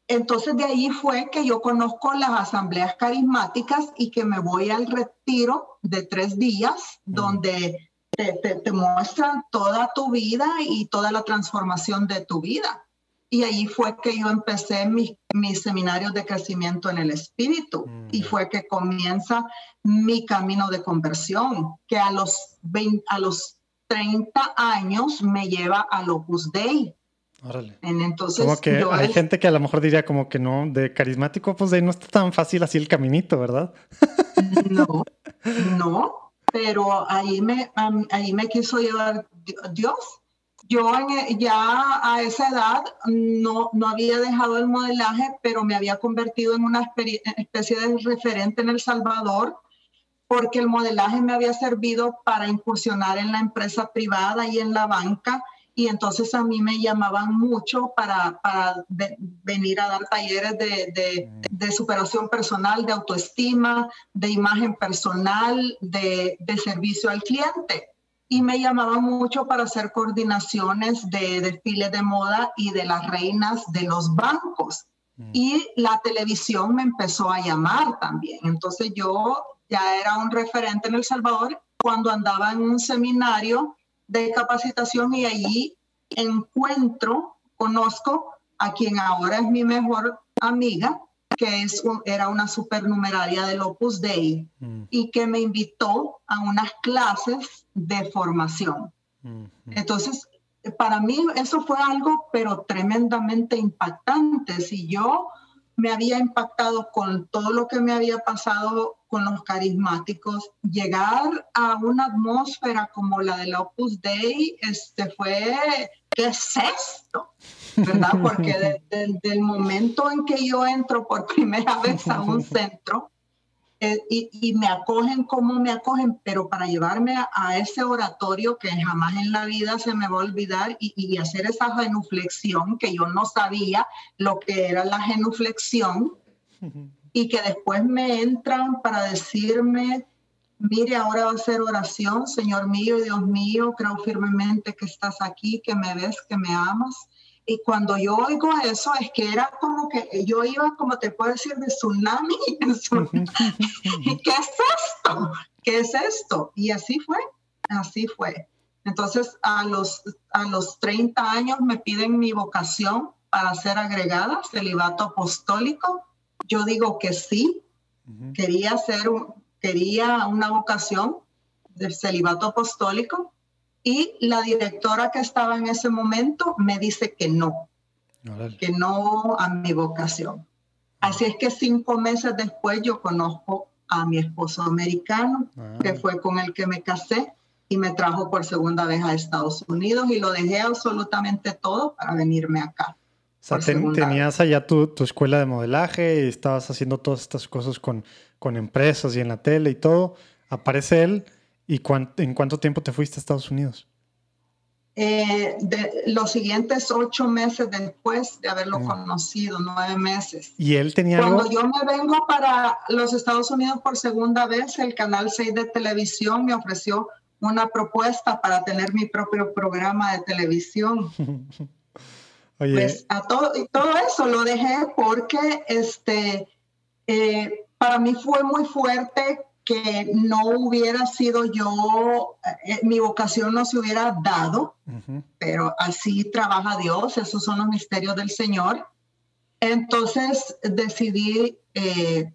A: Entonces de ahí fue que yo conozco las asambleas carismáticas y que me voy al retiro de tres días donde te, muestran toda tu vida y toda la transformación de tu vida. y ahí fue que yo empecé mis, mis seminarios de crecimiento en el espíritu
C: Mm,
A: y fue que comienza mi camino de conversión, que a los, 20 a los 30 años me lleva al Opus Dei.
C: Órale.
A: En- Entonces,
C: Como que
A: yo
C: hay gente que a lo mejor diría como que no, de carismático, pues de ahí no está tan fácil así el caminito, ¿verdad?
A: No, no, pero ahí me, ahí me quiso llevar Di- Dios. Yo e- ya a esa edad no, no había dejado el modelaje, pero me había convertido en una especie de referente en El Salvador, porque el modelaje me había servido para incursionar en la empresa privada y en la banca. Y entonces a mí me llamaban mucho para, para ve- venir a dar talleres de, de- de superación personal, de autoestima, de imagen personal, de, de servicio al cliente. Y me llamaban mucho para hacer coordinaciones de desfiles de moda y de las reinas de los bancos.
C: Mm.
A: Y la televisión me empezó a llamar también. Entonces yo ya era un referente en El Salvador cuando andaba en un seminario de capacitación y allí encuentro, conozco a quien ahora es mi mejor amiga, que es un- era una supernumeraria del Opus Dei
C: Mm,
A: y que me invitó a unas clases de formación.
C: mm, mm.
A: Entonces, para mí eso fue algo, pero tremendamente impactante. Si yo me había impactado con todo lo que me había pasado con los carismáticos, llegar a una atmósfera como la del Opus Dei, este fue, ¿qué es esto? ¿Verdad? Porque de- de- del momento en que yo entro por primera vez a un centro, eh, y, y me acogen como me acogen, pero para llevarme a, a ese oratorio que jamás en la vida se me va a olvidar y, y hacer esa genuflexión que yo no sabía lo que era la genuflexión y que después me entran para decirme, mire, ahora va a ser oración, Señor mío y Dios mío, creo firmemente que estás aquí, que me ves, que me amas. Y cuando yo oigo eso, es que era como que yo iba, como te puedo decir, de tsunami tsunami. ¿Qué es esto? ¿Qué es esto? Y así fue, así fue. Entonces, a los, a los 30 años me piden mi vocación para ser agregada, celibato apostólico. Yo digo que sí, quería hacer un- quería una vocación de celibato apostólico y la directora que estaba en ese momento me dice que no, que no a mi vocación. Así es que cinco meses después yo conozco a mi esposo americano,
C: Ah,
A: que fue con el que me casé y me trajo por segunda vez a Estados Unidos y lo dejé absolutamente todo para venirme acá.
C: O sea, ten- tenías allá tu, tu escuela de modelaje y estabas haciendo todas estas cosas con, con empresas y en la tele y todo. Aparece él y cuán- ¿en cuánto tiempo te fuiste a Estados Unidos?
A: Eh, de, los siguientes ocho meses después de haberlo
C: Mm.
A: conocido, nueve meses.
C: ¿Y él tenía
A: Cuando
C: algo?
A: yo me vengo para los Estados Unidos por segunda vez, el Canal 6 de televisión me ofreció una propuesta para tener mi propio programa de televisión.
C: Oye,
A: Pues a todo, todo eso lo dejé porque este, eh, para mí fue muy fuerte que no hubiera sido yo, eh, mi vocación no se hubiera dado
C: ujú,
A: pero así trabaja Dios, esos son los misterios del Señor. Entonces decidí, eh,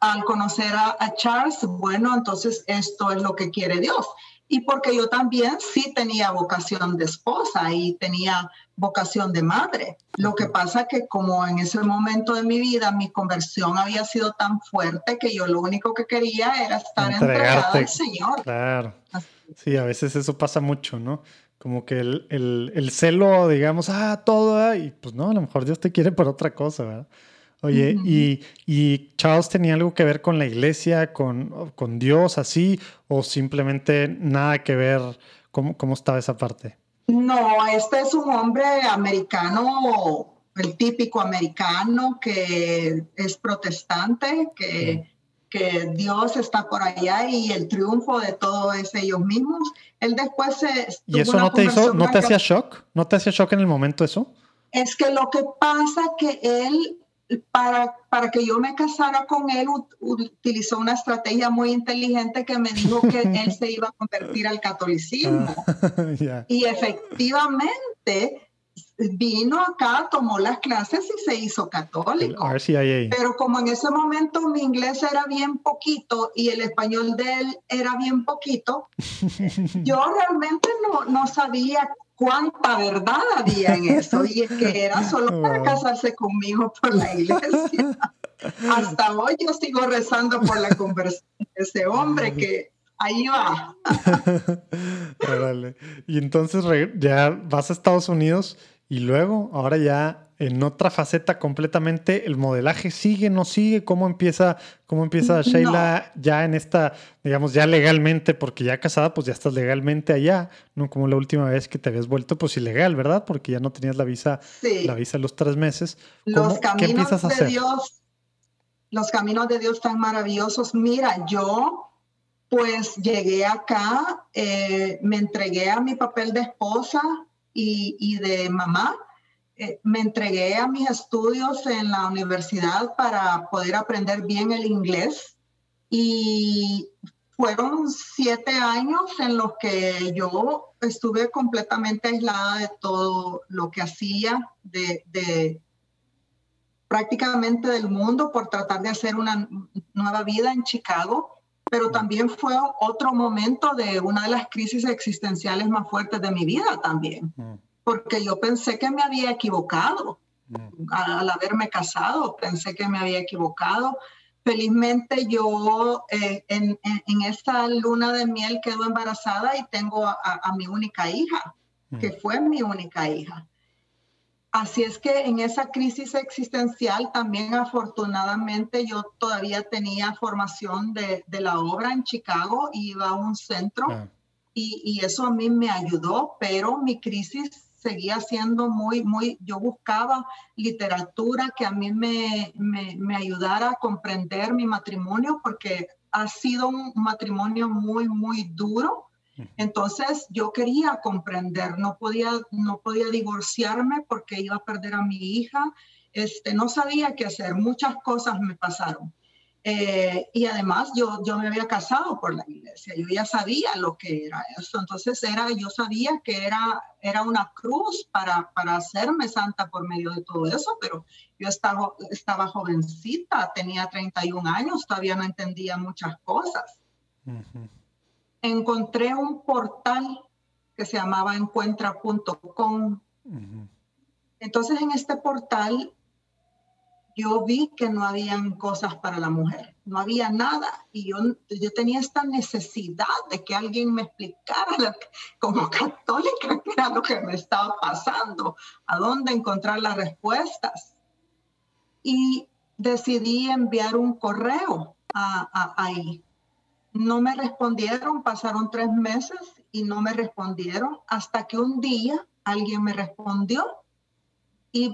A: al conocer a, a Charles, bueno, entonces esto es lo que quiere Dios. Y porque yo también sí tenía vocación de esposa y tenía vocación de madre. Lo que pasa que como en ese momento de mi vida mi conversión había sido tan fuerte que yo lo único que quería era estar entregada
C: Entregarte.
A: al Señor.
C: claro.
A: Así.
C: Sí, a veces eso pasa mucho, ¿no? Como que el, el- el celo, digamos, ah, todo, ah, y pues no, a lo mejor Dios te quiere por otra cosa, ¿verdad? Oye, y, y Charles tenía algo que ver con la iglesia, con, con Dios, así, o simplemente nada que ver, ¿cómo, cómo estaba esa parte?
A: No, este es un hombre americano, el típico americano que es protestante, que, que Dios está por allá y el triunfo de todo es ellos mismos. Él después se...
C: ¿Y eso no te hizo, no te hacía shock? ¿No te hacía shock en el momento eso?
A: es que lo que pasa que él, para, para que yo me casara con él, ut- utilizó una estrategia muy inteligente que me dijo que él se iba a convertir al catolicismo.
C: ya.
A: Y efectivamente, vino acá, tomó las clases y se hizo católico. Pero como en ese momento mi inglés era bien poquito y el español de él era bien poquito, yo realmente no, no sabía cuánta verdad había en eso. Y es que era solo para casarse conmigo por la iglesia. Hasta hoy yo sigo rezando por la conversión de ese hombre que ahí va.
C: y entonces ya vas a Estados Unidos y luego, ahora ya en otra faceta completamente, el modelaje sigue, no sigue, cómo empieza, cómo empieza Sheila ya en esta, digamos, ya legalmente, porque ya casada, pues ya estás legalmente allá, no como la última vez que te habías vuelto, pues ilegal, ¿verdad? Porque ya no tenías la visa, la visa los tres meses.
A: Los caminos de Dios, los caminos de Dios tan maravillosos. Mira, yo pues llegué acá, eh, me entregué a mi papel de esposa y, de mamá. Eh, me entregué a mis estudios en la universidad para poder aprender bien el inglés y fueron siete años en los que yo estuve completamente aislada de todo lo que hacía, de, de prácticamente del mundo por tratar de hacer una nueva vida en Chicago pero también fue otro momento de una de las crisis existenciales más fuertes de mi vida también, mm. Porque yo pensé que me había equivocado mm. al haberme casado, pensé que me había equivocado. Felizmente yo eh, en, en, esta luna de miel quedo embarazada y tengo a, a mi única hija, que mm. fue mi única hija. Así es que en esa crisis existencial también afortunadamente yo todavía tenía formación de, la obra en Chicago, iba a un centro ah. y, eso a mí me ayudó, pero mi crisis seguía siendo muy, muy, yo buscaba literatura que a mí me, me, me ayudara a comprender mi matrimonio porque ha sido un matrimonio muy, muy duro. Entonces yo quería comprender, no podía, no podía divorciarme porque iba a perder a mi hija, este, no sabía qué hacer, muchas cosas me pasaron. Eh, y además yo, yo me había casado por la iglesia, yo ya sabía lo que era eso, entonces era, yo sabía que era, era una cruz para, para hacerme santa por medio de todo eso, pero yo estaba, estaba jovencita, tenía 31 años, todavía no entendía muchas cosas. Encontré un portal que se llamaba encuentra.com. Entonces en este portal yo vi que no habían cosas para la mujer, no había nada. Y yo, yo tenía esta necesidad de que alguien me explicara como católica qué era lo que me estaba pasando, a dónde encontrar las respuestas. Y decidí enviar un correo a ahí. No me respondieron, pasaron tres meses y no me respondieron hasta que un día alguien me respondió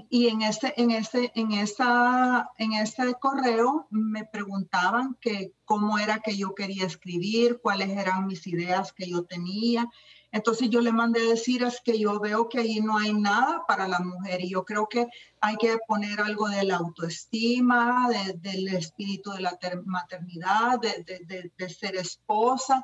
A: y, en, ese, en, ese, en, esa, en ese correo me preguntaban que cómo era que yo quería escribir, cuáles eran mis ideas que yo tenía. Entonces yo le mandé decir es que yo veo que ahí no hay nada para la mujer y yo creo que hay que poner algo de la autoestima, del espíritu de la maternidad, de, de, ser esposa,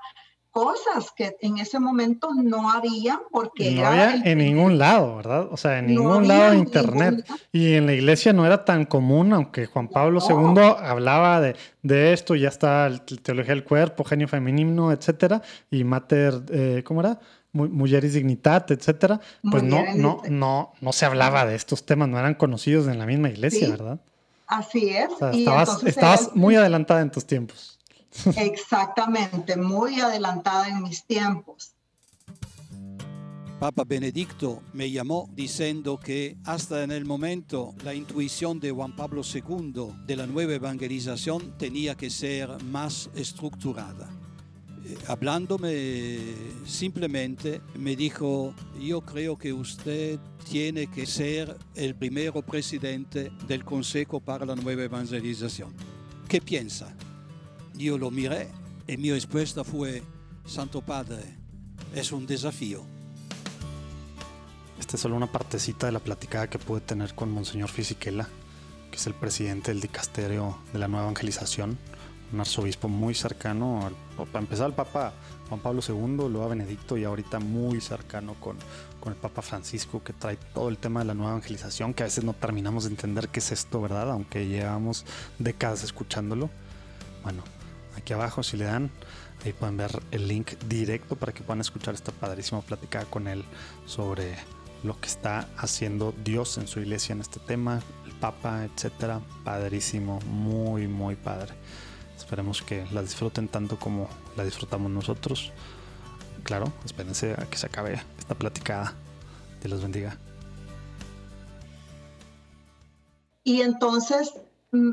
A: cosas que en ese momento no había porque...
C: No había en ningún lado, ¿verdad? O sea, en ningún lado de internet. Y en la iglesia no era tan común, aunque Juan Pablo II hablaba de, de esto, ya está la teología del cuerpo, genio femenino, etcétera, y Mater, eh, ¿cómo era? Mujeres Dignitat, etcétera, pues no, no, no, no se hablaba de estos temas, no eran conocidos en la misma iglesia, ¿verdad?
A: Así es.
C: estabas, muy adelantada en tus tiempos.
A: Exactamente, muy adelantada en mis tiempos.
D: Papa Benedicto me llamó diciendo que hasta en el momento la intuición de Juan Pablo II de la nueva evangelización tenía que ser más estructurada hablándome simplemente, me dijo, yo creo que usted tiene que ser el primero presidente del Consejo para la Nueva Evangelización. ¿Qué piensa? Yo lo miré y mi respuesta fue, Santo Padre, es un desafío.
C: Esta es solo una partecita de la platicada que pude tener con Monseñor Fisichella, que es el presidente del dicasterio de la Nueva Evangelización un arzobispo muy cercano, para empezar al Papa Juan Pablo II, luego a Benedicto y ahorita muy cercano con, con el Papa Francisco, que trae todo el tema de la nueva evangelización, que a veces no terminamos de entender qué es esto, ¿verdad? Aunque llevamos décadas escuchándolo. Bueno, aquí abajo si le dan, ahí pueden ver el link directo para que puedan escuchar esta padrísima plática con él sobre lo que está haciendo Dios en su iglesia en este tema, el Papa, etcétera. Padrísimo, muy, muy padre. Esperemos que la disfruten tanto como la disfrutamos nosotros. Claro, espérense a que se acabe esta platicada. Dios los bendiga.
A: Y entonces mm,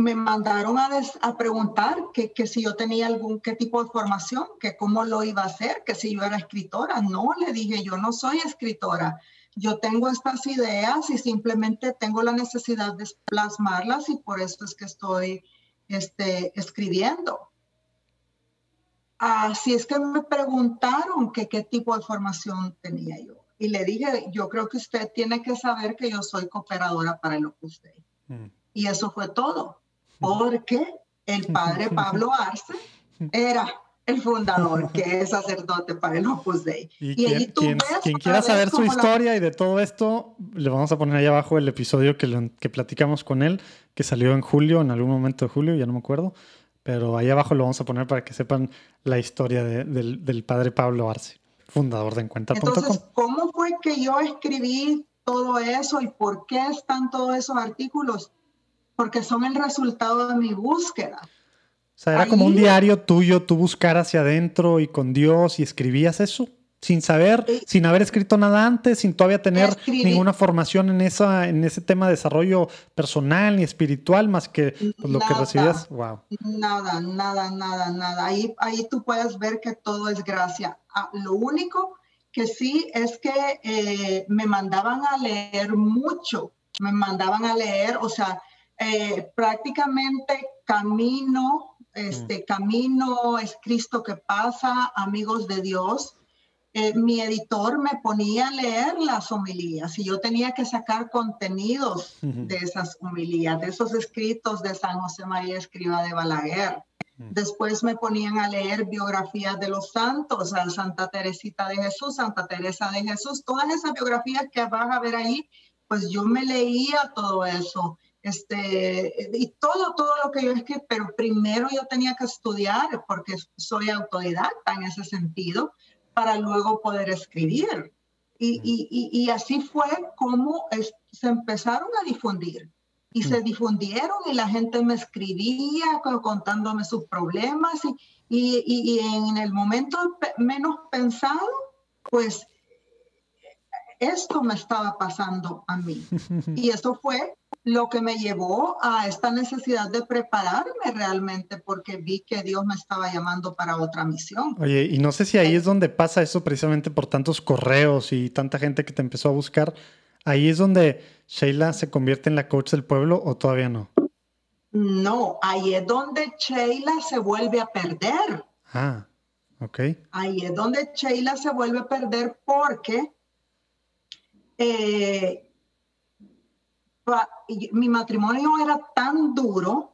A: me mandaron a, a preguntar que, que, si yo tenía algún qué tipo de formación, que cómo lo iba a hacer, que si yo era escritora. No, le dije, yo no soy escritora. Yo tengo estas ideas y simplemente tengo la necesidad de plasmarlas y por eso es que estoy este, escribiendo. Así es que me preguntaron que qué tipo de formación tenía yo. Y le dije, yo creo que usted tiene que saber que yo soy cooperadora para el Opus Dei. Mm. Y eso fue todo porque el padre Pablo Arce era el fundador, que es sacerdote para el Opus Dei.
C: Y, quien, quien, quiera saber su historia y de todo esto, le vamos a poner ahí abajo el episodio que, que platicamos con él, que salió en julio, en algún momento de julio, ya no me acuerdo, pero ahí abajo lo vamos a poner para que sepan la historia del, del, padre Pablo Arce, fundador de Encuentra.com.
A: Entonces, ¿cómo fue que yo escribí todo eso y por qué están todos esos artículos? Porque son el resultado de mi búsqueda.
C: O sea, era como un diario tuyo, tú buscar hacia adentro y con Dios y escribías eso, sin saber, sin haber escrito nada antes, sin todavía tener ninguna formación en, esa, en ese tema de desarrollo personal ni espiritual, más que pues, lo que recibías. Wow.
A: Nada, nada, nada, nada. Ahí, ahí tú puedes ver que todo es gracia. Ah, lo único que sí es que eh, me mandaban a leer mucho, me mandaban a leer, o sea, eh, prácticamente camino, este camino es Cristo que pasa, amigos de Dios. Eh, mi editor me ponía a leer las homilías y yo tenía que sacar contenidos de esas homilías, de esos escritos de San José María Escriba de Balaguer. Después me ponían a leer biografías de los santos, a Santa Teresita de Jesús, Santa Teresa de Jesús, todas esas biografías que vas a ver ahí, pues yo me leía todo eso este, y todo, todo lo que yo escribí, pero primero yo tenía que estudiar porque soy autodidacta en ese sentido para luego poder escribir. Y, y, y así fue como se empezaron a difundir. Y se difundieron y la gente me escribía contándome sus problemas y, y en el momento menos pensado, pues esto me estaba pasando a mí. Y eso fue lo que me llevó a esta necesidad de prepararme realmente porque vi que Dios me estaba llamando para otra misión.
C: Oye, y no sé si ahí es donde pasa eso precisamente por tantos correos y tanta gente que te empezó a buscar. Ahí es donde Sheila se convierte en la coach del pueblo o todavía no.
A: No, ahí es donde Sheila se vuelve a perder.
C: Ah, ok.
A: Ahí es donde Sheila se vuelve a perder porque eh, mi matrimonio era tan duro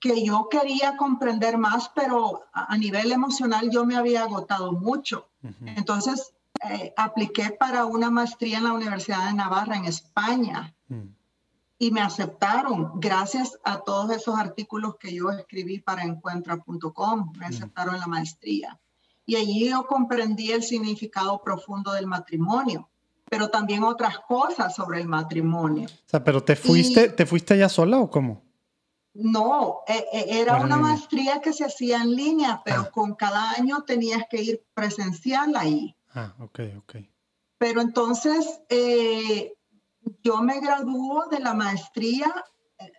A: que yo quería comprender más, pero a, nivel emocional yo me había agotado mucho. Entonces, eh, apliqué para una maestría en la Universidad de Navarra, en España, mm. y me aceptaron gracias a todos esos artículos que yo escribí para encuentra.com, me mm. aceptaron en la maestría. Y allí yo comprendí el significado profundo del matrimonio pero también otras cosas sobre el matrimonio.
C: O sea, pero te fuiste, ¿te fuiste allá sola o cómo?
A: No, e, e, era una maestría que se hacía en línea, pero ah. con cada año tenías que ir presencial ahí.
C: Ah, ok, ok.
A: Pero entonces eh, yo me graduó de la maestría,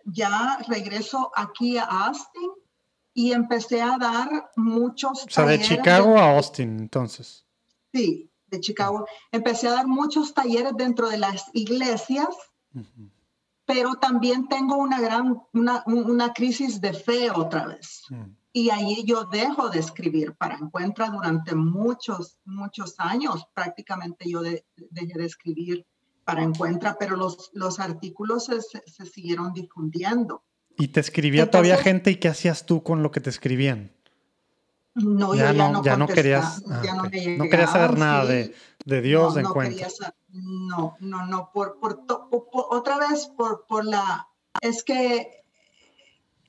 A: ya regreso aquí a Austin y empecé a dar muchos...
C: O sea, de Chicago a Austin, entonces.
A: Sí, de Chicago, empecé a dar muchos talleres dentro de las iglesias, pero también tengo una gran, una, una, crisis de fe otra vez. Y ahí yo dejo de escribir para Encuentra durante muchos, muchos años. Prácticamente yo dejé de escribir para Encuentra, pero los, los artículos se, se, siguieron difundiendo.
C: ¿Y te escribía todavía gente y qué hacías tú con lo que te escribían?
A: No, ya yo ya no,
C: ya no querías, ah, no, querías saber nada de, de, Dios, de encuentro.
A: No, no, no, por, por, otra vez por, por la, es que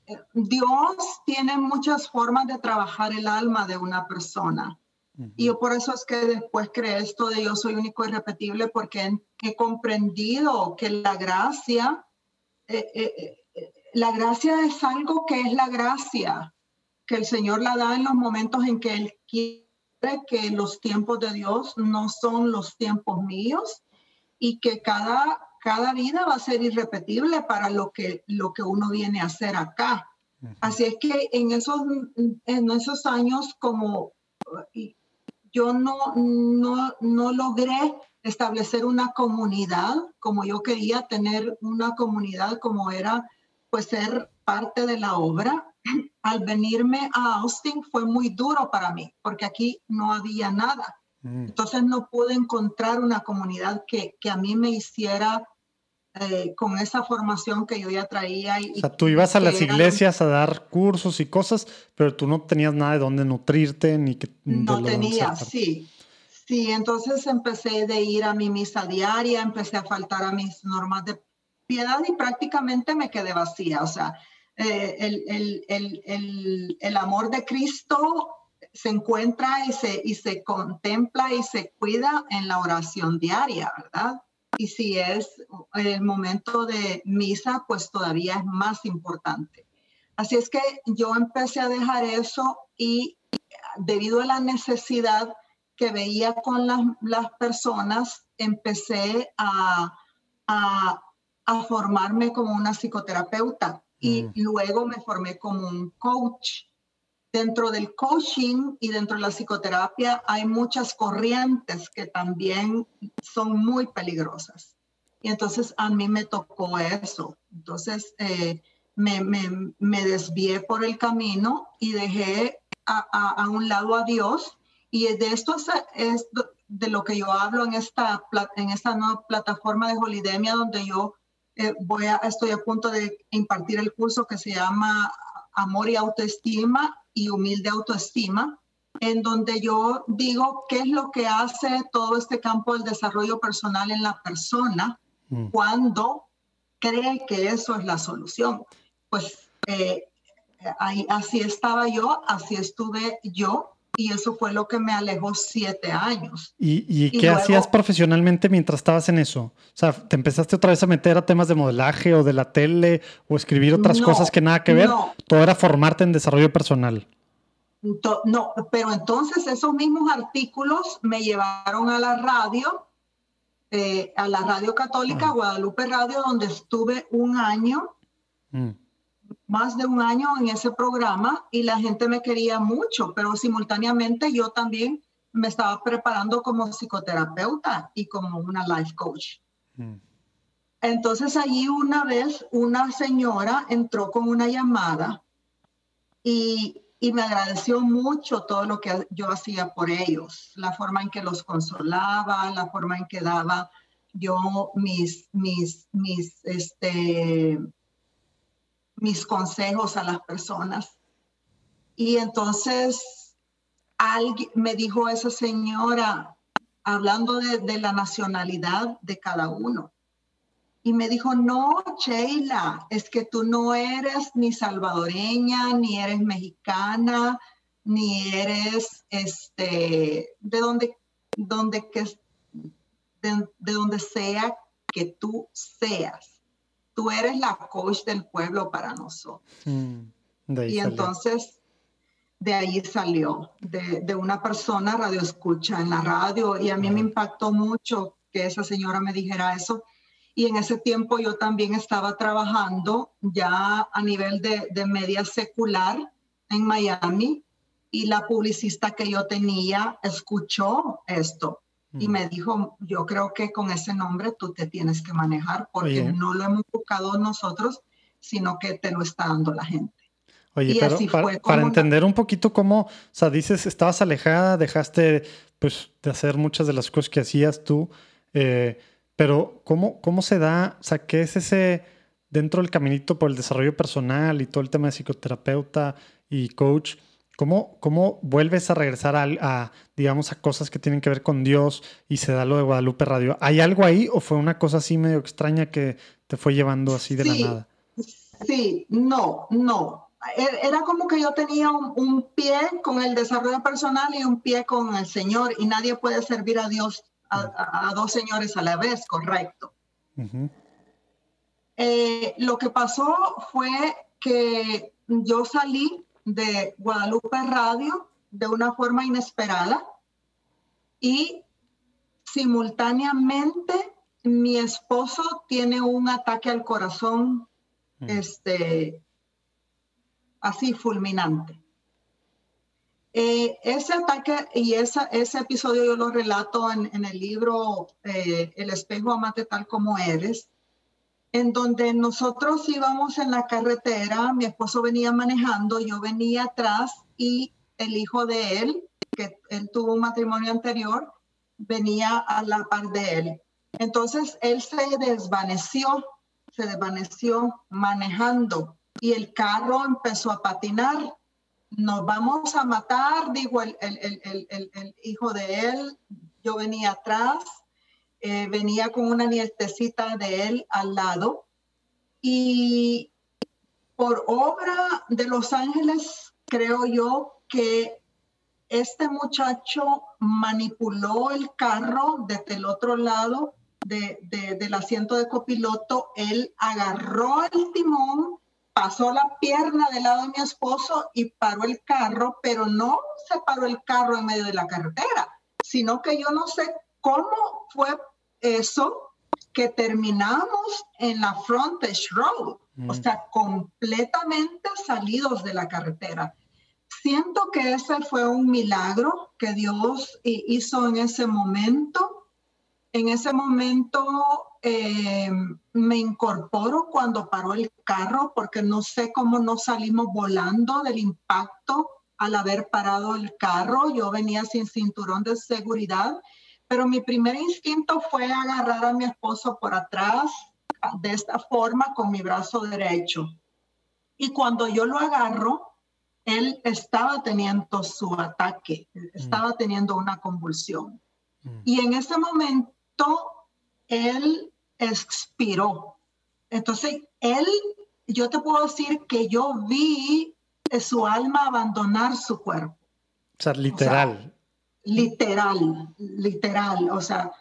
A: eh, Dios tiene muchas formas de trabajar el alma de una persona. Y yo por eso es que después creé esto de yo soy único y repetible porque he comprendido que la gracia, eh, eh, la gracia es algo que es la gracia que el Señor la da en los momentos en que Él quiere que los tiempos de Dios no son los tiempos míos y que cada, cada vida va a ser irrepetible para lo que, lo que uno viene a hacer acá. Así es que en esos, en esos años, como yo no, no, no logré establecer una comunidad como yo quería tener una comunidad como era pues ser parte de la obra al venirme a Austin fue muy duro para mí, porque aquí no había nada. Mm. Entonces no pude encontrar una comunidad que, que a mí me hiciera eh, con esa formación que yo ya traía.
C: Y, o sea, tú ibas a las iglesias a dar cursos y cosas, pero tú no tenías nada de dónde nutrirte ni que...
A: No tenía, sí. Sí, entonces empecé de ir a mi misa diaria, empecé a faltar a mis normas de piedad y prácticamente me quedé vacía. O sea, eh, el, el, el, el, amor de Cristo se encuentra y se, y se contempla y se cuida en la oración diaria, ¿verdad? Y si es el momento de misa, pues todavía es más importante. Así es que yo empecé a dejar eso y debido a la necesidad que veía con las, las personas, empecé a, a, a formarme como una psicoterapeuta y mm. luego me formé como un coach. Dentro del coaching y dentro de la psicoterapia hay muchas corrientes que también son muy peligrosas. Y entonces a mí me tocó eso. Entonces eh, me, me, me, desvié por el camino y dejé a, a, a, un lado a Dios. Y de esto es, es de lo que yo hablo en esta, en esta nueva plataforma de Holidemia, donde yo eh, voy a, estoy a punto de impartir el curso que se llama Amor y Autoestima y Humilde Autoestima, en donde yo digo qué es lo que hace todo este campo del desarrollo personal en la persona mm. cuando cree que eso es la solución. Pues eh, ahí, así estaba yo, así estuve yo y eso fue lo que me alejó siete años.
C: ¿Y, qué hacías profesionalmente mientras estabas en eso? O sea, ¿te empezaste otra vez a meter a temas de modelaje o de la tele o escribir otras cosas que nada que ver? Todo era formarte en desarrollo personal.
A: No, pero entonces esos mismos artículos me llevaron a la radio, eh, a la radio católica, ah. Guadalupe Radio, donde estuve un año. Mm más de un año en ese programa y la gente me quería mucho, pero simultáneamente yo también me estaba preparando como psicoterapeuta y como una life coach. Mm. Entonces allí una vez una señora entró con una llamada y, y, me agradeció mucho todo lo que yo hacía por ellos, la forma en que los consolaba, la forma en que daba yo mis, mis, mis, este, mis consejos a las personas. Y entonces alguien me dijo esa señora, hablando de, la nacionalidad de cada uno, y me dijo, no, Sheila, es que tú no eres ni salvadoreña, ni eres mexicana, ni eres este, de donde, donde que, de, de donde sea que tú seas tú eres la coach del pueblo para nosotros. Mm, y entonces de ahí salió, de, una persona radio escucha en la radio y a mí me impactó mucho que esa señora me dijera eso. Y en ese tiempo yo también estaba trabajando ya a nivel de, de media secular en Miami y la publicista que yo tenía escuchó esto y me dijo, yo creo que con ese nombre tú te tienes que manejar porque no lo hemos buscado nosotros, sino que te lo está dando la gente.
C: Oye, pero para, entender un poquito cómo, o sea, dices, estabas alejada, dejaste pues de hacer muchas de las cosas que hacías tú, eh, pero ¿cómo, ¿cómo se da, o sea, qué es ese dentro del caminito por el desarrollo personal y todo el tema de psicoterapeuta y coach, ¿cómo, cómo vuelves a regresar a, digamos, a cosas que tienen que ver con Dios y se da lo de Guadalupe Radio? ¿Hay algo ahí o fue una cosa así medio extraña que te fue llevando así de la nada?
A: Sí, no, no. E, era como que yo tenía un, pie con el desarrollo personal y un pie con el Señor y nadie puede servir a Dios, a, dos señores a la vez, correcto. Eh, lo que pasó fue que yo salí de Guadalupe Radio de una forma inesperada y simultáneamente mi esposo tiene un ataque al corazón este, así fulminante. Eh, ese ataque y ese episodio yo lo relato en, el libro eh, El espejo amate tal como eres, en donde nosotros íbamos en la carretera, mi esposo venía manejando, yo venía atrás y el hijo de él, que él tuvo un matrimonio anterior, venía a la par de él. Entonces él se desvaneció, se desvaneció manejando y el carro empezó a patinar. Nos vamos a matar, dijo el, hijo de él. Yo venía atrás, eh, venía con una nietecita de él al lado. Y por obra de los ángeles, creo yo que este muchacho manipuló el carro desde el otro lado del asiento de copiloto. Él agarró el timón pasó la pierna del lado de mi esposo y paró el carro, pero no se paró el carro en medio de la carretera, sino que yo no sé cómo fue eso que terminamos en la frontage road, o mm. sea, completamente salidos de la carretera. Siento que ese fue un milagro que Dios hizo en ese momento. En ese momento eh, me incorporo cuando paró el carro porque no sé cómo no salimos volando del impacto al haber parado el carro. Yo venía sin cinturón de seguridad, pero mi primer instinto fue agarrar a mi esposo por atrás de esta forma con mi brazo derecho. Y cuando yo lo agarro, él estaba teniendo su ataque, estaba teniendo una convulsión. Mm. Y en ese momento, él expiró. Entonces, él, yo te puedo decir que yo vi su alma abandonar su cuerpo.
C: O sea, literal.
A: Literal, literal. O sea,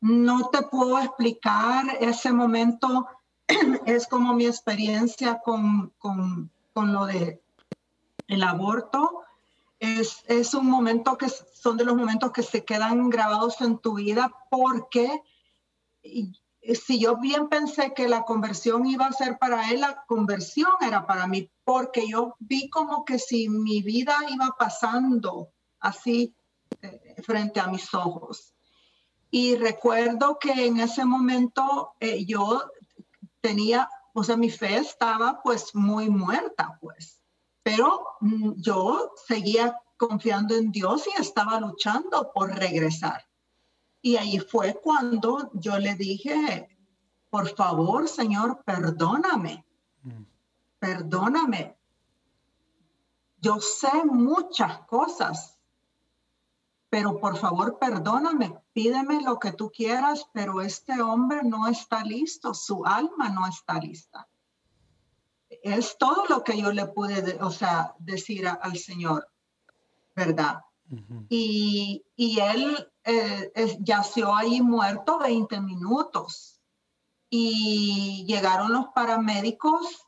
A: no te puedo explicar ese momento. es como mi experiencia con, con, con lo de el aborto. Es, es, un momento que son de los momentos que se quedan grabados en tu vida porque si yo bien pensé que la conversión iba a ser para él, la conversión era para mí, porque yo vi como que si mi vida iba pasando así frente a mis ojos. Y recuerdo que en ese momento eh, yo tenía, o sea, mi fe estaba pues muy muerta, pues, pero mm, yo seguía confiando en Dios y estaba luchando por regresar. Y ahí fue cuando yo le dije, por favor, Señor, perdóname, mm. perdóname. Yo sé muchas cosas, pero por favor, perdóname, pídeme lo que tú quieras, pero este hombre no está listo, su alma no está lista. Es todo lo que yo le pude, o sea, decir al Señor, ¿verdad? y, y, él eh, yació ahí muerto 20 minutos y llegaron los paramédicos,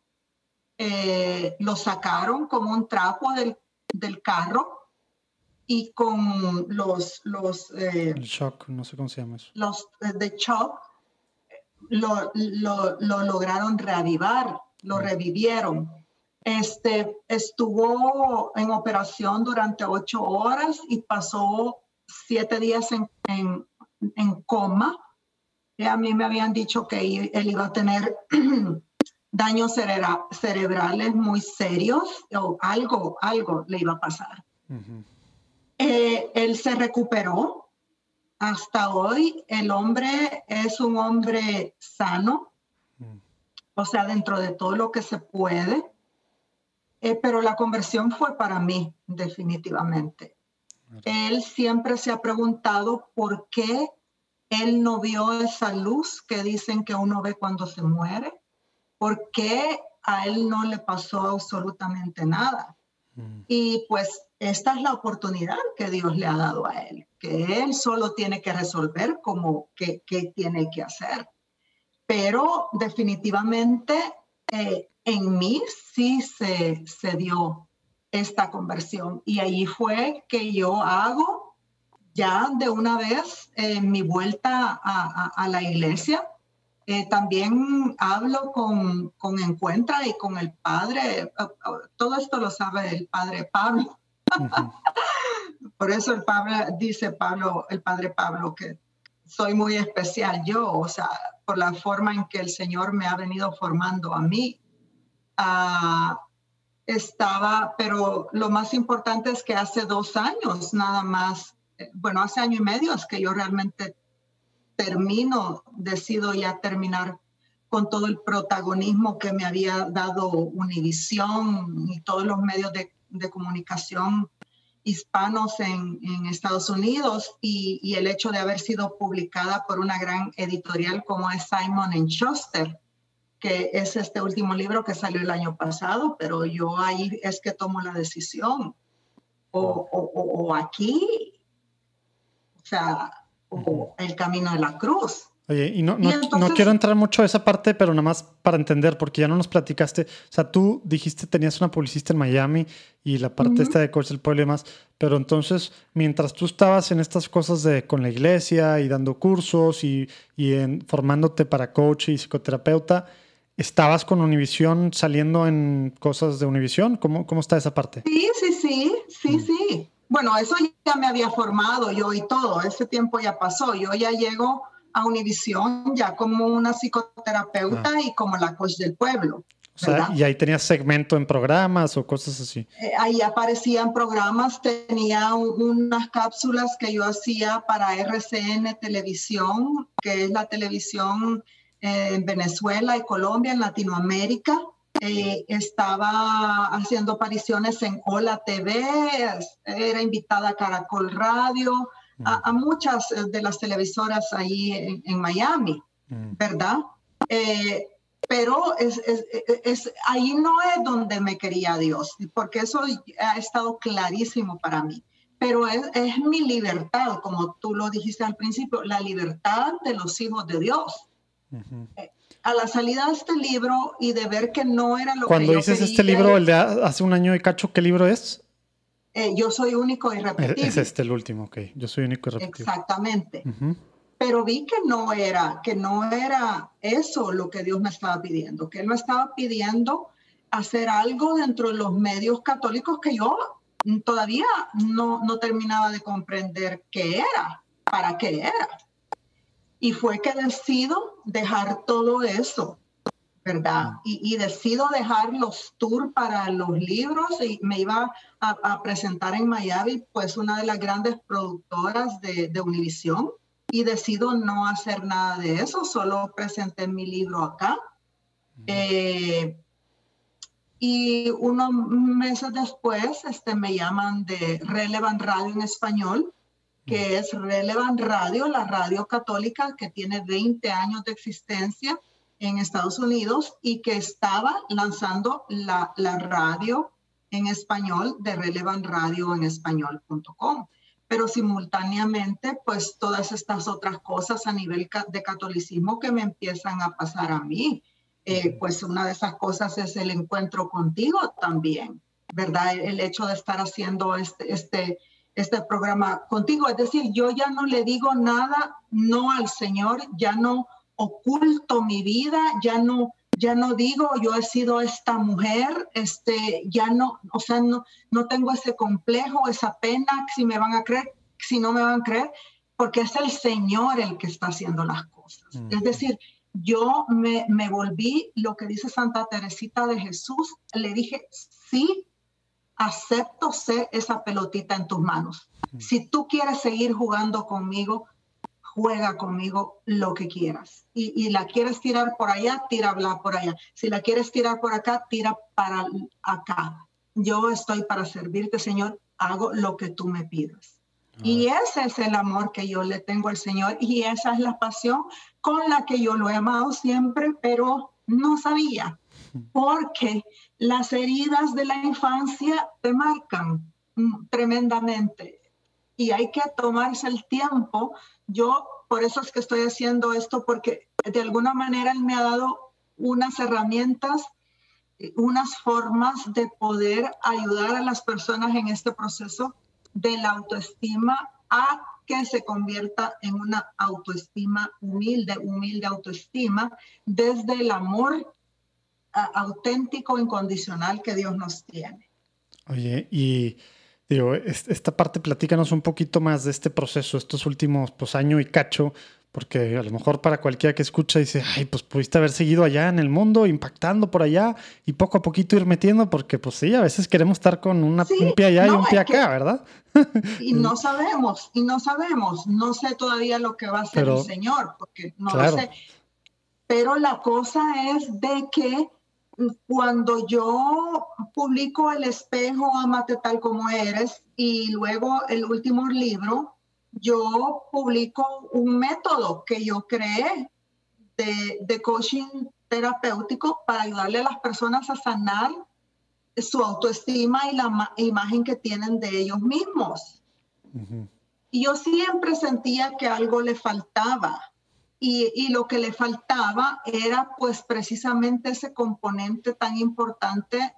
A: eh, lo sacaron como un trapo del, del carro y con los... los
C: eh, el shock, no sé cómo se llama eso.
A: Los de shock lo, lo, lo, lograron reavivar, lo revivieron. Este, estuvo en operación durante ocho horas y pasó siete días en, coma. Y a mí me habían dicho que él iba a tener daños cerebrales muy serios o algo, algo le iba a pasar. Eh, él se recuperó. Hasta hoy el hombre es un hombre sano. O sea, dentro de todo lo que se puede. Eh, pero la conversión fue para mí, definitivamente. Él siempre se ha preguntado por qué él no vio esa luz que dicen que uno ve cuando se muere, por qué a él no le pasó absolutamente nada. Mm. Y pues esta es la oportunidad que Dios le ha dado a él, que él solo tiene que resolver como qué tiene que hacer. Pero definitivamente eh, en mí sí se, se dio esta conversión y ahí fue que yo hago ya de una vez eh, mi vuelta a, la iglesia. Eh, también hablo con, con Encuentra y con el padre, todo esto lo sabe el padre Pablo. Por eso el padre dice Pablo, el padre Pablo, que soy muy especial yo, o sea, por la forma en que el Señor me ha venido formando a mí. Ah, estaba, pero lo más importante es que hace dos años nada más, eh, bueno, hace año y medio es que yo realmente termino, decido ya terminar con todo el protagonismo que me había dado Univisión y todos los medios de, de comunicación hispanos en, Estados Unidos y, y, el hecho de haber sido publicada por una gran editorial como es Simon Schuster que es este último libro que salió el año pasado, pero yo ahí es que tomo la decisión. O, o, o aquí, o sea, o el camino de la cruz.
C: Oye, y no, no, no, quiero entrar mucho a esa parte, pero nada más para entender, porque ya no nos platicaste. O sea, tú dijiste tenías una publicista en Miami y la parte esta de Coach del Pueblo y demás, pero entonces, mientras tú estabas en estas cosas de con la iglesia y dando cursos y, y en, formándote para coach y psicoterapeuta, ¿Estabas con Univisión saliendo en cosas de Univisión? ¿Cómo, ¿Cómo está esa parte?
A: Sí, sí, sí, sí, mm. sí. Bueno, eso ya me había formado yo y todo, ese tiempo ya pasó. Yo ya llego a Univisión ya como una psicoterapeuta ah. y como la coach del pueblo.
C: O sea, y ahí tenías segmento en programas o cosas así.
A: Eh, ahí aparecían programas, tenía unas cápsulas que yo hacía para RCN Televisión, que es la televisión en Venezuela y Colombia, en Latinoamérica. Eh, estaba haciendo apariciones en Hola TV, era invitada a Caracol Radio, a, muchas de las televisoras ahí en, Miami, mm. ¿verdad? Eh, pero es, es, ahí no es donde me quería Dios, porque eso ha estado clarísimo para mí. Pero es, es mi libertad, como tú lo dijiste al principio, la libertad de los hijos de Dios. Eh, a la salida de este libro y de ver que no era lo
C: Cuando que Cuando dices este libro, el de hace un año y cacho, ¿qué libro es?
A: Eh, yo soy único y repetible.
C: Es este el último, ok. Yo soy único y repetible.
A: Exactamente. Pero vi que no era, que no era eso lo que Dios me estaba pidiendo, que Él me estaba pidiendo hacer algo dentro de los medios católicos que yo todavía no, no terminaba de comprender qué era, para qué era. Y fue que decido dejar todo eso, ¿verdad? Y, decido dejar los tours para los libros y me iba a, presentar en Miami, pues una de las grandes productoras de, de Univision. Y decido no hacer nada de eso, solo presenté mi libro acá. Eh, y unos meses después este, me llaman de Relevant Radio en español que es Relevant Radio, la radio católica que tiene 20 años de existencia en Estados Unidos y que estaba lanzando la, la radio en español de Relevant Radio en español.com. Pero simultáneamente, pues todas estas otras cosas a nivel de catolicismo que me empiezan a pasar a mí. Eh, pues una de esas cosas es el encuentro contigo también, ¿verdad? El hecho de estar haciendo este, este, este programa contigo. Es decir, yo ya no le digo nada no al Señor, ya no oculto mi vida, ya no ya no digo yo he sido esta mujer, este ya no, o sea, no no tengo ese complejo, esa pena si me van a creer, si no me van a creer, porque es el Señor el que está haciendo las cosas. Es decir, yo me, me volví lo que dice Santa Teresita de Jesús, le dije, sí, acepto ser esa pelotita en tus manos. Si tú quieres seguir jugando conmigo, juega conmigo lo que quieras. Y, la quieres tirar por allá, tírala por allá. Si la quieres tirar por acá, tira para acá. Yo estoy para servirte, Señor. Hago lo que tú me pidas. Y ese es el amor que yo le tengo al Señor y esa es la pasión con la que yo lo he amado siempre, pero no sabía, porque las heridas de la infancia te marcan mm, tremendamente y hay que tomarse el tiempo. Yo por eso es que estoy haciendo esto, porque de alguna manera Él me ha dado unas herramientas, unas formas de poder ayudar a las personas en este proceso de la autoestima a que se convierta en una autoestima humilde, humilde autoestima, desde el amor auténtico, incondicional que Dios nos tiene.
C: Oye, y digo, esta parte, platícanos un poquito más de este proceso, estos últimos pues año y cacho, porque a lo mejor para cualquiera que escucha dice, ay, pues pudiste haber seguido allá en el mundo, impactando por allá y poco a poquito ir metiendo, porque pues sí, a veces queremos estar con una, un pie allá y un pie acá, ¿verdad?
A: Y no sabemos, y no sabemos, no sé todavía lo que va a hacer el Señor, porque no lo sé. Pero la cosa es de que cuando yo publico El espejo, amate tal como eres, y luego el último libro, yo publico un método que yo creé de, coaching terapéutico para ayudarle a las personas a sanar su autoestima y la imagen que tienen de ellos mismos. Y yo siempre sentía que algo le faltaba. Y, y, lo que le faltaba era pues precisamente ese componente tan importante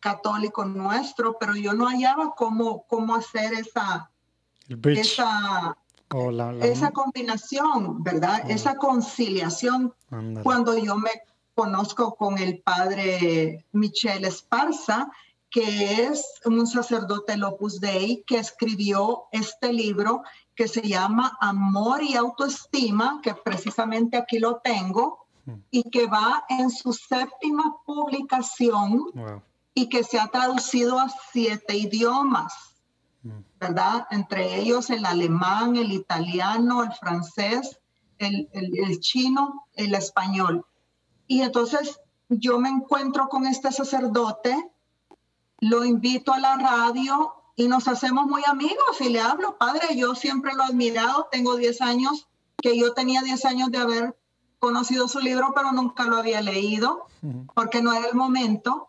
A: católico nuestro, pero yo no hallaba cómo, cómo hacer esa, esa, esa combinación, ¿verdad? Oh. Esa conciliación. Cuando yo me conozco con el padre Michel Esparza, que es un sacerdote Opus Dei que escribió este libro que se llama Amor y Autoestima, que precisamente aquí lo tengo, hmm. y que va en su séptima publicación y que se ha traducido a siete idiomas. ¿verdad? Entre ellos el alemán, el italiano, el francés, el, chino, el español. Y entonces yo me encuentro con este sacerdote, lo invito a la radio y nos hacemos muy amigos y le hablo, padre, yo siempre lo he admirado, tengo 10 años, que yo tenía 10 años de haber conocido su libro, pero nunca lo había leído porque no era el momento.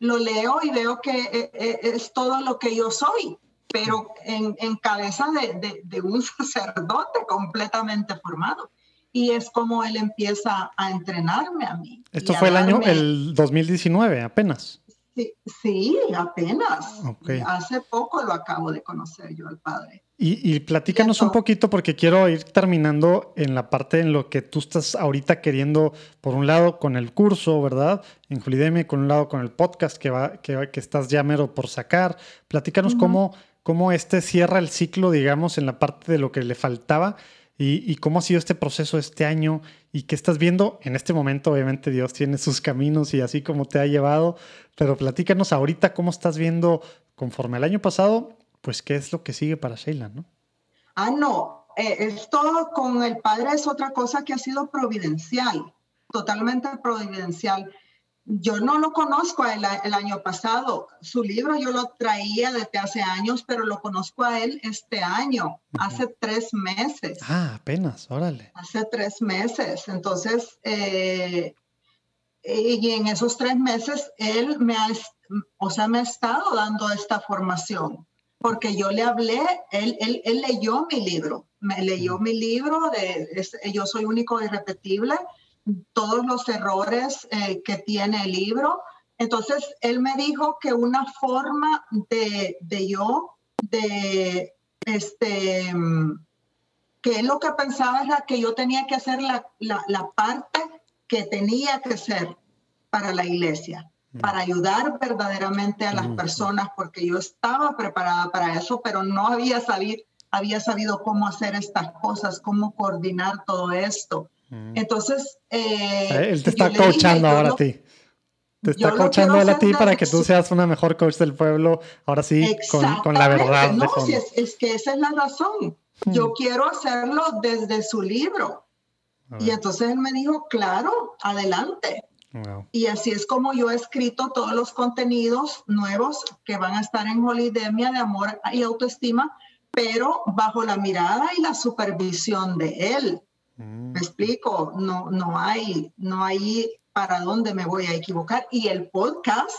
A: Lo leo y veo que eh, eh, es todo lo que yo soy pero en, en cabeza de, de, un sacerdote completamente formado. Y es como él empieza a entrenarme a mí.
C: Esto fue el año, el 2019, apenas.
A: Sí, sí apenas. Hace poco lo acabo de conocer yo al padre.
C: Y, y platícanos un poquito porque quiero ir terminando en la parte en lo que tú estás ahorita queriendo, por un lado con el curso, ¿verdad? En Julideme, con un lado con el podcast que, va, que, que estás ya mero por sacar. Platícanos cómo cómo este cierra el ciclo, digamos, en la parte de lo que le faltaba y, cómo ha sido este proceso este año y qué estás viendo en este momento. Obviamente Dios tiene sus caminos y así como te ha llevado, pero platícanos ahorita cómo estás viendo conforme al año pasado, pues qué es lo que sigue para Sheila, ¿no?
A: Ah, no, eh, esto con el Padre es otra cosa que ha sido providencial, totalmente providencial. Yo no lo conozco el, el, año pasado. Su libro yo lo traía desde hace años, pero lo conozco a él este año, hace tres meses.
C: Ah, apenas, órale.
A: Hace tres meses. Entonces, eh, y en esos tres meses él me ha, o sea, me ha estado dando esta formación, porque yo le hablé, él, él, él leyó mi libro, me leyó mi libro de Yo soy único y irrepetible todos los errores eh, que tiene el libro. Entonces, él me dijo que una forma de, de yo, de, este, que lo que pensaba era que yo tenía que hacer la, la, la parte que tenía que ser para la iglesia, mm. para ayudar verdaderamente a las mm. personas, porque yo estaba preparada para eso, pero no había sabido, había sabido cómo hacer estas cosas, cómo coordinar todo esto. Entonces...
C: Eh, él te está coachando ahora a ti. Te está coachando a ti para que tú seas una mejor coach del pueblo, ahora sí, con, con, la verdad.
A: No, es, es, que esa es la razón. Yo hmm. quiero hacerlo desde su libro. Y entonces él me dijo, claro, adelante. Y así es como yo he escrito todos los contenidos nuevos que van a estar en Holidemia de amor y autoestima, pero bajo la mirada y la supervisión de él. Me explico, no, no, hay, no hay para dónde me voy a equivocar. Y el podcast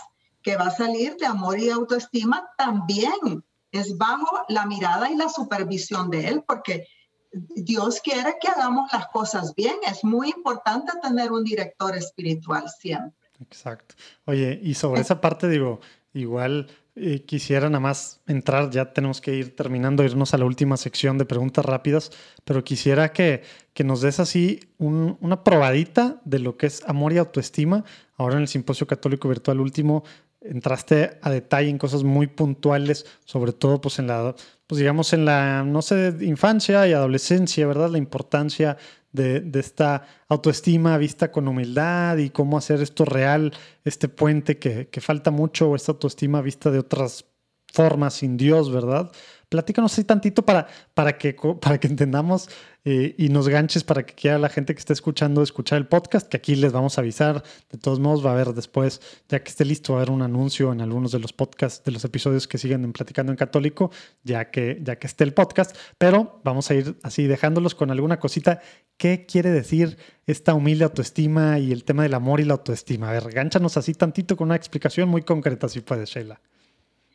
A: que va a salir de amor y autoestima también es bajo la mirada y la supervisión de él, porque Dios quiere que hagamos las cosas bien. Es muy importante tener un director espiritual siempre.
C: Exacto. Oye, y sobre esa parte digo, igual eh, quisiera nada más entrar, ya tenemos que ir terminando, irnos a la última sección de preguntas rápidas, pero quisiera que, que nos des así una probadita de lo que es amor y autoestima. Ahora en el Simposio Católico Virtual último entraste a detalle en cosas muy puntuales, sobre todo pues en la, pues digamos en la, no sé, infancia y adolescencia, ¿verdad? La importancia de, esta autoestima vista con humildad y cómo hacer esto real, este puente que, que falta mucho, esta autoestima vista de otras formas sin Dios, ¿verdad? Platícanos así tantito para, para, que, para que entendamos eh, y nos ganches para que quiera la gente que esté escuchando escuchar el podcast, que aquí les vamos a avisar. De todos modos, va a haber después, ya que esté listo, va a haber un anuncio en algunos de los podcasts, de los episodios que siguen en Platicando en Católico, ya que, ya que esté el podcast. Pero vamos a ir así dejándolos con alguna cosita. ¿Qué quiere decir esta humilde autoestima y el tema del amor y la autoestima? A ver, gánchanos así tantito con una explicación muy concreta, si puedes, Sheila.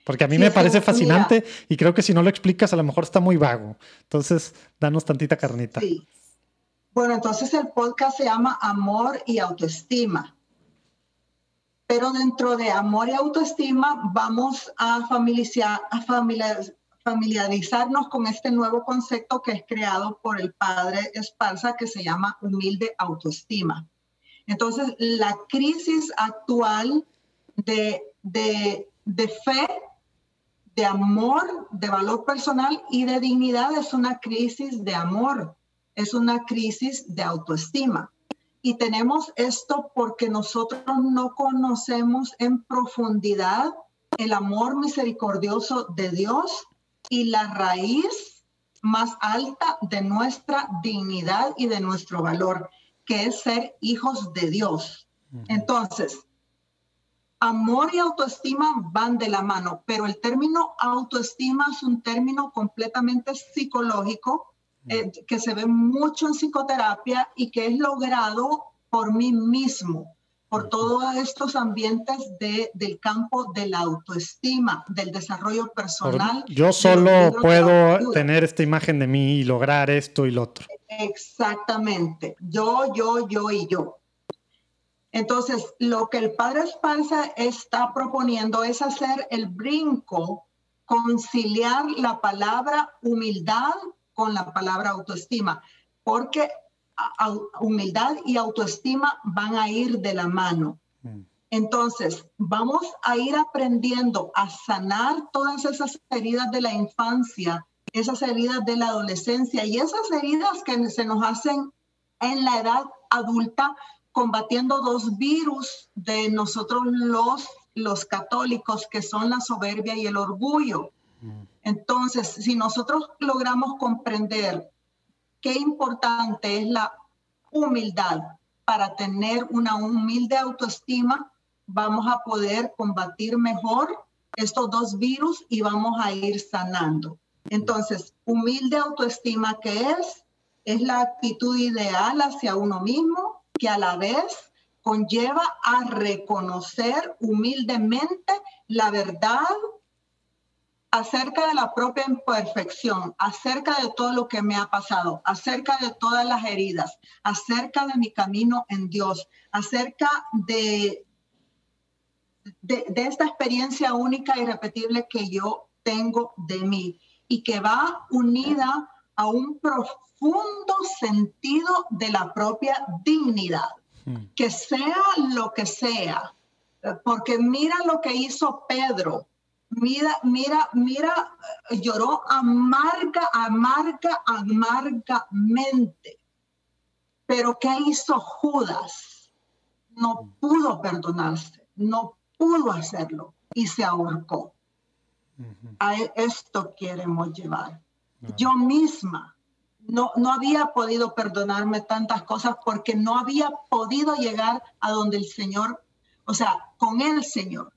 C: Porque a mí me parece fascinante y creo que si no lo explicas a lo mejor está muy vago. Entonces, danos tantita carnita. Sí.
A: Bueno, entonces el podcast se llama Amor y Autoestima. Pero dentro de amor y autoestima vamos a, a familiarizarnos con este nuevo concepto que es creado por el padre Esparza que se llama humilde autoestima. Entonces, la crisis actual de, de, de fe de amor, de valor personal y de dignidad es una crisis de amor, es una crisis de autoestima. Y tenemos esto porque nosotros no conocemos en profundidad el amor misericordioso de Dios y la raíz más alta de nuestra dignidad y de nuestro valor, que es ser hijos de Dios. Entonces, amor y autoestima van de la mano, pero el término autoestima es un término completamente psicológico mm. eh, que se ve mucho en psicoterapia y que es logrado por mí mismo, por todos estos ambientes de, del campo de la autoestima, del desarrollo personal.
C: yo solo puedo tener esta imagen de mí y lograr esto y lo otro.
A: Exactamente, yo, yo, yo y yo. Entonces, lo que el padre Esparza está proponiendo es hacer el brinco, conciliar la palabra humildad con la palabra autoestima, porque humildad y autoestima van a ir de la mano. Mm. Entonces, vamos a ir aprendiendo a sanar todas esas heridas de la infancia, esas heridas de la adolescencia y esas heridas que se nos hacen en la edad adulta combatiendo dos virus de nosotros los, los católicos, que son la soberbia y el orgullo. Mm. Entonces, si nosotros logramos comprender qué importante es la humildad para tener una humilde autoestima, vamos a poder combatir mejor estos dos virus y vamos a ir sanando. Entonces, humilde autoestima, ¿qué es? Es la actitud ideal hacia uno mismo, que a la vez conlleva a reconocer humildemente la verdad acerca de la propia imperfección, acerca de todo lo que me ha pasado, acerca de todas las heridas, acerca de mi camino en Dios, acerca de, de, esta experiencia única y repetible que yo tengo de mí y que va unida a un profundo sentido de la propia dignidad, hmm. que sea lo que sea, porque mira lo que hizo Pedro, mira, mira, mira, lloró amarga, amarga, amargamente. Pero ¿qué hizo Judas? No pudo perdonarse, no pudo hacerlo y se ahorcó. A esto queremos llevar Yo misma no, no había podido perdonarme tantas cosas porque no había podido llegar a donde el Señor, o sea, con el Señor.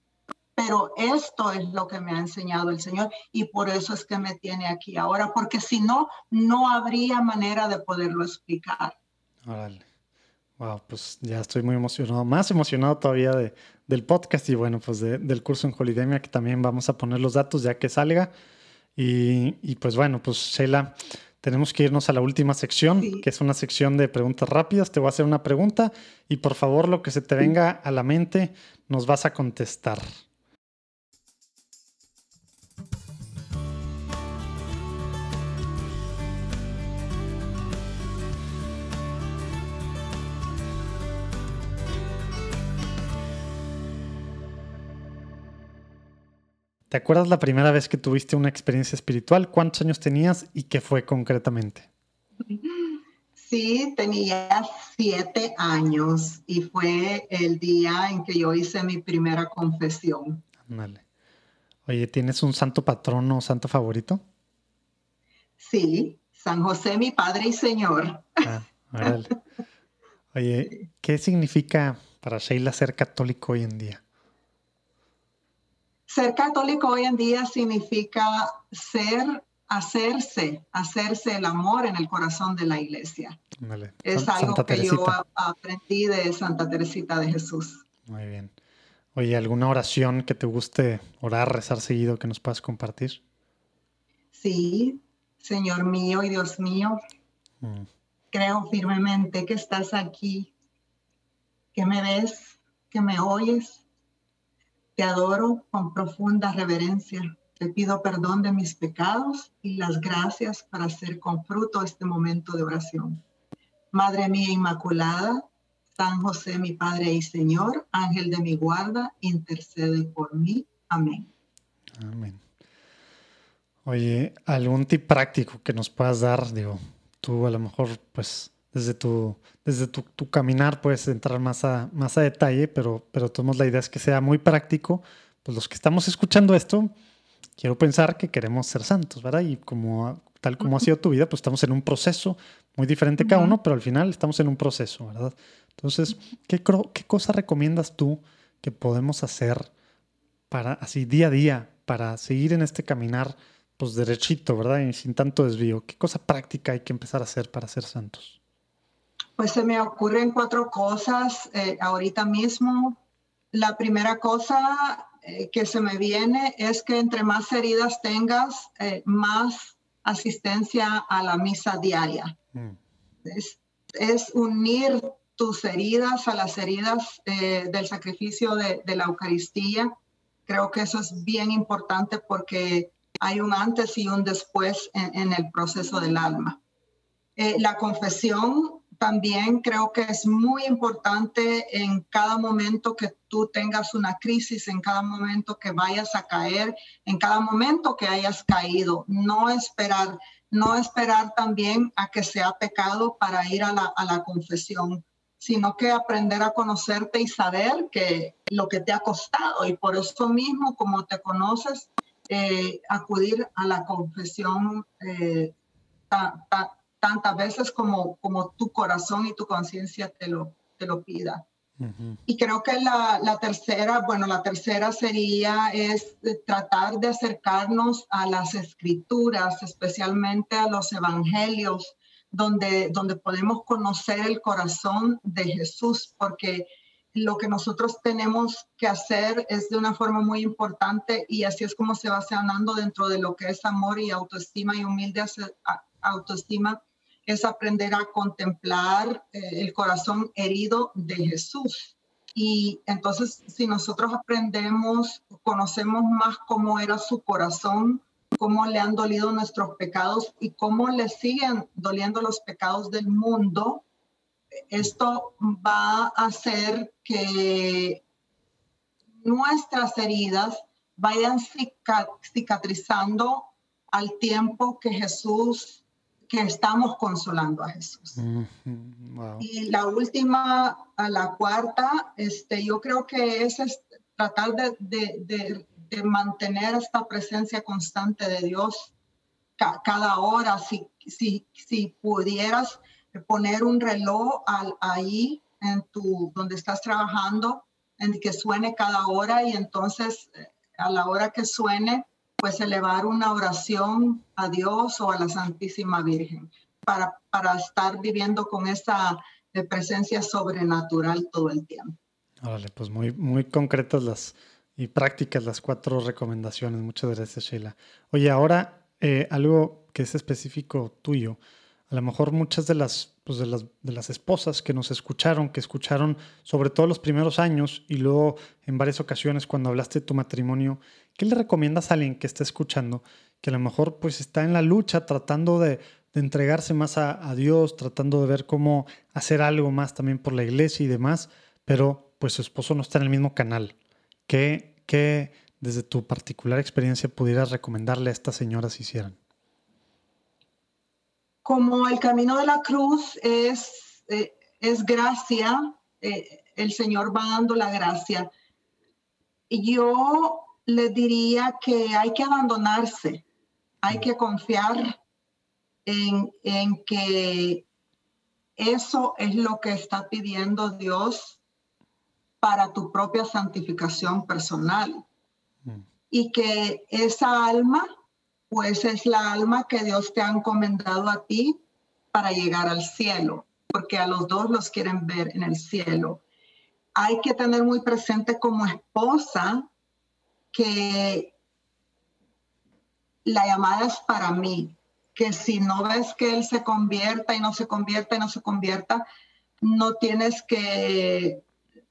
A: Pero esto es lo que me ha enseñado el Señor y por eso es que me tiene aquí ahora, porque si no, no habría manera de poderlo explicar.
C: Órale. Wow, pues ya estoy muy emocionado, más emocionado todavía de, del podcast y bueno, pues del curso en Holidemia, que también vamos a poner los datos ya que salga. Y, y pues bueno, pues Sheila, tenemos que irnos a la última sección, que es una sección de preguntas rápidas. Te voy a hacer una pregunta y por favor lo que se te venga a la mente nos vas a contestar. ¿Te acuerdas la primera vez que tuviste una experiencia espiritual? ¿Cuántos años tenías y qué fue concretamente?
A: Sí, tenía siete años y fue el día en que yo hice mi primera confesión.
C: Vale. Oye, ¿tienes un santo patrono o santo favorito?
A: Sí, San José, mi Padre y Señor. Ah,
C: Oye, ¿qué significa para Sheila ser católico hoy en día?
A: Ser católico hoy en día significa ser, hacerse, hacerse el amor en el corazón de la iglesia. Es algo que yo aprendí de Santa Teresita de Jesús.
C: Muy bien. Oye, ¿alguna oración que te guste orar, rezar seguido que nos puedas compartir?
A: Sí, Señor mío y Dios mío, mm. creo firmemente que estás aquí, que me ves, que me oyes te adoro con profunda reverencia. Te pido perdón de mis pecados y las gracias para hacer con fruto este momento de oración. Madre mía Inmaculada, San José mi Padre y Señor, Ángel de mi guarda, intercede por mí. Amén.
C: Amén. Oye, algún tip práctico que nos puedas dar, digo, tú a lo mejor pues desde tu, desde tu, caminar puedes entrar más a, más a detalle, pero, pero tomamos la idea es que sea muy práctico. Pues los que estamos escuchando esto, quiero pensar que queremos ser santos, ¿verdad? Y como tal como ha sido tu vida, pues estamos en un proceso muy diferente cada uno, pero al final estamos en un proceso, ¿verdad? Entonces, ¿qué, qué cosa recomiendas tú que podemos hacer para así día a día, para seguir en este caminar, pues derechito, ¿verdad? Y sin tanto desvío. ¿Qué cosa práctica hay que empezar a hacer para ser santos?
A: Pues se me ocurren cuatro cosas eh, ahorita mismo. La primera cosa eh, que se me viene es que entre más heridas tengas, eh, más asistencia a la misa diaria. Mm. Es, unir tus heridas a las heridas del sacrificio de, la Eucaristía. Creo que eso es bien importante porque hay un antes y un después en el proceso del alma. la confesión también creo que es muy importante en cada momento que tú tengas una crisis, en cada momento que vayas a caer, en cada momento que hayas caído, no esperar, no esperar también a que sea pecado para ir a la, confesión, sino que aprender a conocerte y saber que lo que te ha costado. Y por eso mismo, como te conoces, eh, acudir a la confesión eh, tantas veces como, como tu corazón y tu conciencia te lo, te lo pida. Y creo que la, la, tercera, bueno, la tercera sería es tratar de acercarnos a las escrituras, especialmente a los evangelios, donde, donde podemos conocer el corazón de Jesús, porque lo que nosotros tenemos que hacer es de una forma muy importante y así es como se va sanando dentro de lo que es amor y autoestima y humilde autoestima es aprender a contemplar eh, el corazón herido de Jesús. Y entonces, si nosotros aprendemos, conocemos más cómo era su corazón, cómo le han dolido nuestros pecados y cómo le siguen doliendo los pecados del mundo, esto va a hacer que nuestras heridas vayan cicatrizando al tiempo que Jesús que estamos consolando a Jesús. Y la última, a la cuarta, este, yo creo que es, tratar de, de, de, mantener esta presencia constante de Dios cada hora, si, si, si pudieras poner un reloj al, ahí en tu, donde estás trabajando, en que suene cada hora y entonces eh, a la hora que suene, pues elevar una oración a Dios o a la Santísima Virgen para, para estar viviendo con esa eh, presencia sobrenatural todo el tiempo.
C: Órale, pues muy, muy concretas las y prácticas las cuatro recomendaciones. Muchas gracias, Sheila. Oye, ahora eh, algo que es específico tuyo. A lo mejor muchas de las, pues de las, de las esposas que nos escucharon, que escucharon sobre todo los primeros años y luego en varias ocasiones cuando hablaste de tu matrimonio, ¿qué le recomiendas a alguien que está escuchando que a lo mejor pues está en la lucha tratando de, de entregarse más a, a, Dios, tratando de ver cómo hacer algo más también por la iglesia y demás, pero pues su esposo no está en el mismo canal? ¿Qué, qué desde tu particular experiencia pudieras recomendarle a estas señoras hicieran?
A: Como el camino de la cruz es, eh, es gracia, eh, el Señor va dando la gracia. Yo le diría que hay que abandonarse, hay que confiar en, en que eso es lo que está pidiendo Dios para tu propia santificación personal. Mm. Y que esa alma pues es la alma que Dios te ha encomendado a ti para llegar al cielo, porque a los dos los quieren ver en el cielo. Hay que tener muy presente como esposa que la llamada es para mí, que si no ves que él se convierta y no se convierta y no se convierta, no tienes que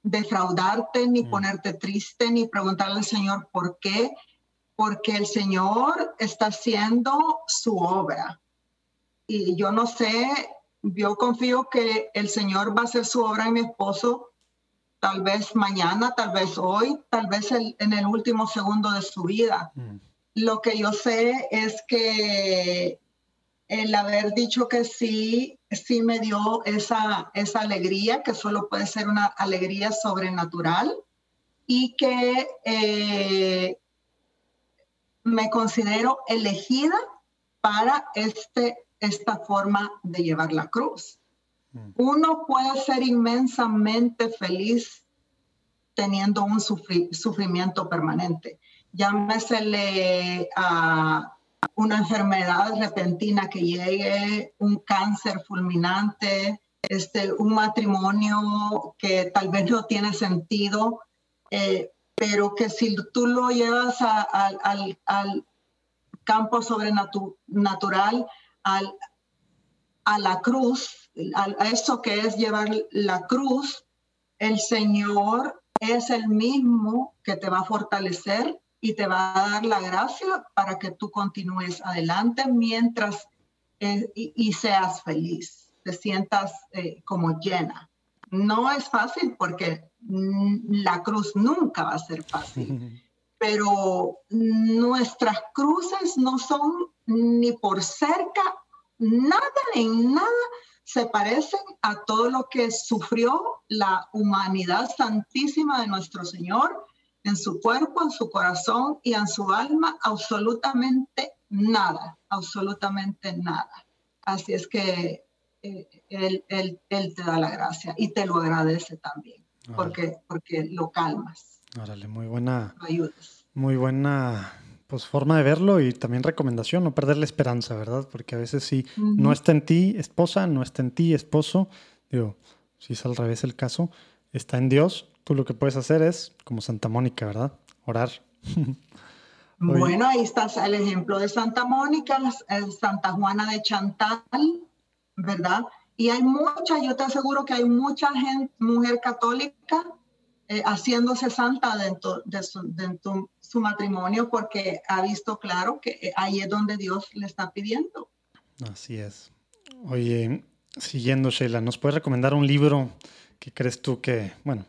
A: defraudarte, ni mm. ponerte triste, ni preguntarle al Señor por qué, porque el Señor está haciendo su obra. Y yo no sé, yo confío que el Señor va a hacer su obra en mi esposo, tal vez mañana, tal vez hoy, tal vez en el último segundo de su vida. Mm. Lo que yo sé es que el haber dicho que sí, sí me dio esa, esa alegría, que solo puede ser una alegría sobrenatural y que eh, me considero elegida para este, esta forma de llevar la cruz. Mm. Uno puede ser inmensamente feliz teniendo un sufrimiento permanente. Llámesele a una enfermedad repentina que llegue, un cáncer fulminante, este, un matrimonio que tal vez no tiene sentido. Eh, pero que si tú lo llevas al, campo sobrenatural, al, a la cruz, a, eso que es llevar la cruz, el Señor es el mismo que te va a fortalecer y te va a dar la gracia para que tú continúes adelante mientras eh, y, seas feliz, te sientas eh, como llena. No es fácil porque la cruz nunca va a ser fácil, pero nuestras cruces no son ni por cerca, nada en nada se parecen a todo lo que sufrió la humanidad santísima de nuestro Señor en su cuerpo, en su corazón y en su alma, absolutamente nada, absolutamente nada. Así es que él, él, él te da la gracia y te lo agradece también porque, porque lo calmas.
C: Órale, muy buena. Muy buena pues forma de verlo y también recomendación, no perder la esperanza, ¿verdad? Porque a veces si no está en ti, esposa, no está en ti, esposo, digo, si es al revés el caso, está en Dios, tú lo que puedes hacer es, como Santa Mónica, ¿verdad? Orar.
A: bueno, ahí está el ejemplo de Santa Mónica, Santa Juana de Chantal, ¿verdad? Y hay mucha, yo te aseguro que hay mucha gente, mujer católica eh, haciéndose santa dentro de, su, su, matrimonio porque ha visto claro que eh, ahí es donde Dios le está pidiendo.
C: Así es. Oye, siguiendo Sheila, ¿nos puedes recomendar un libro que crees tú que, bueno,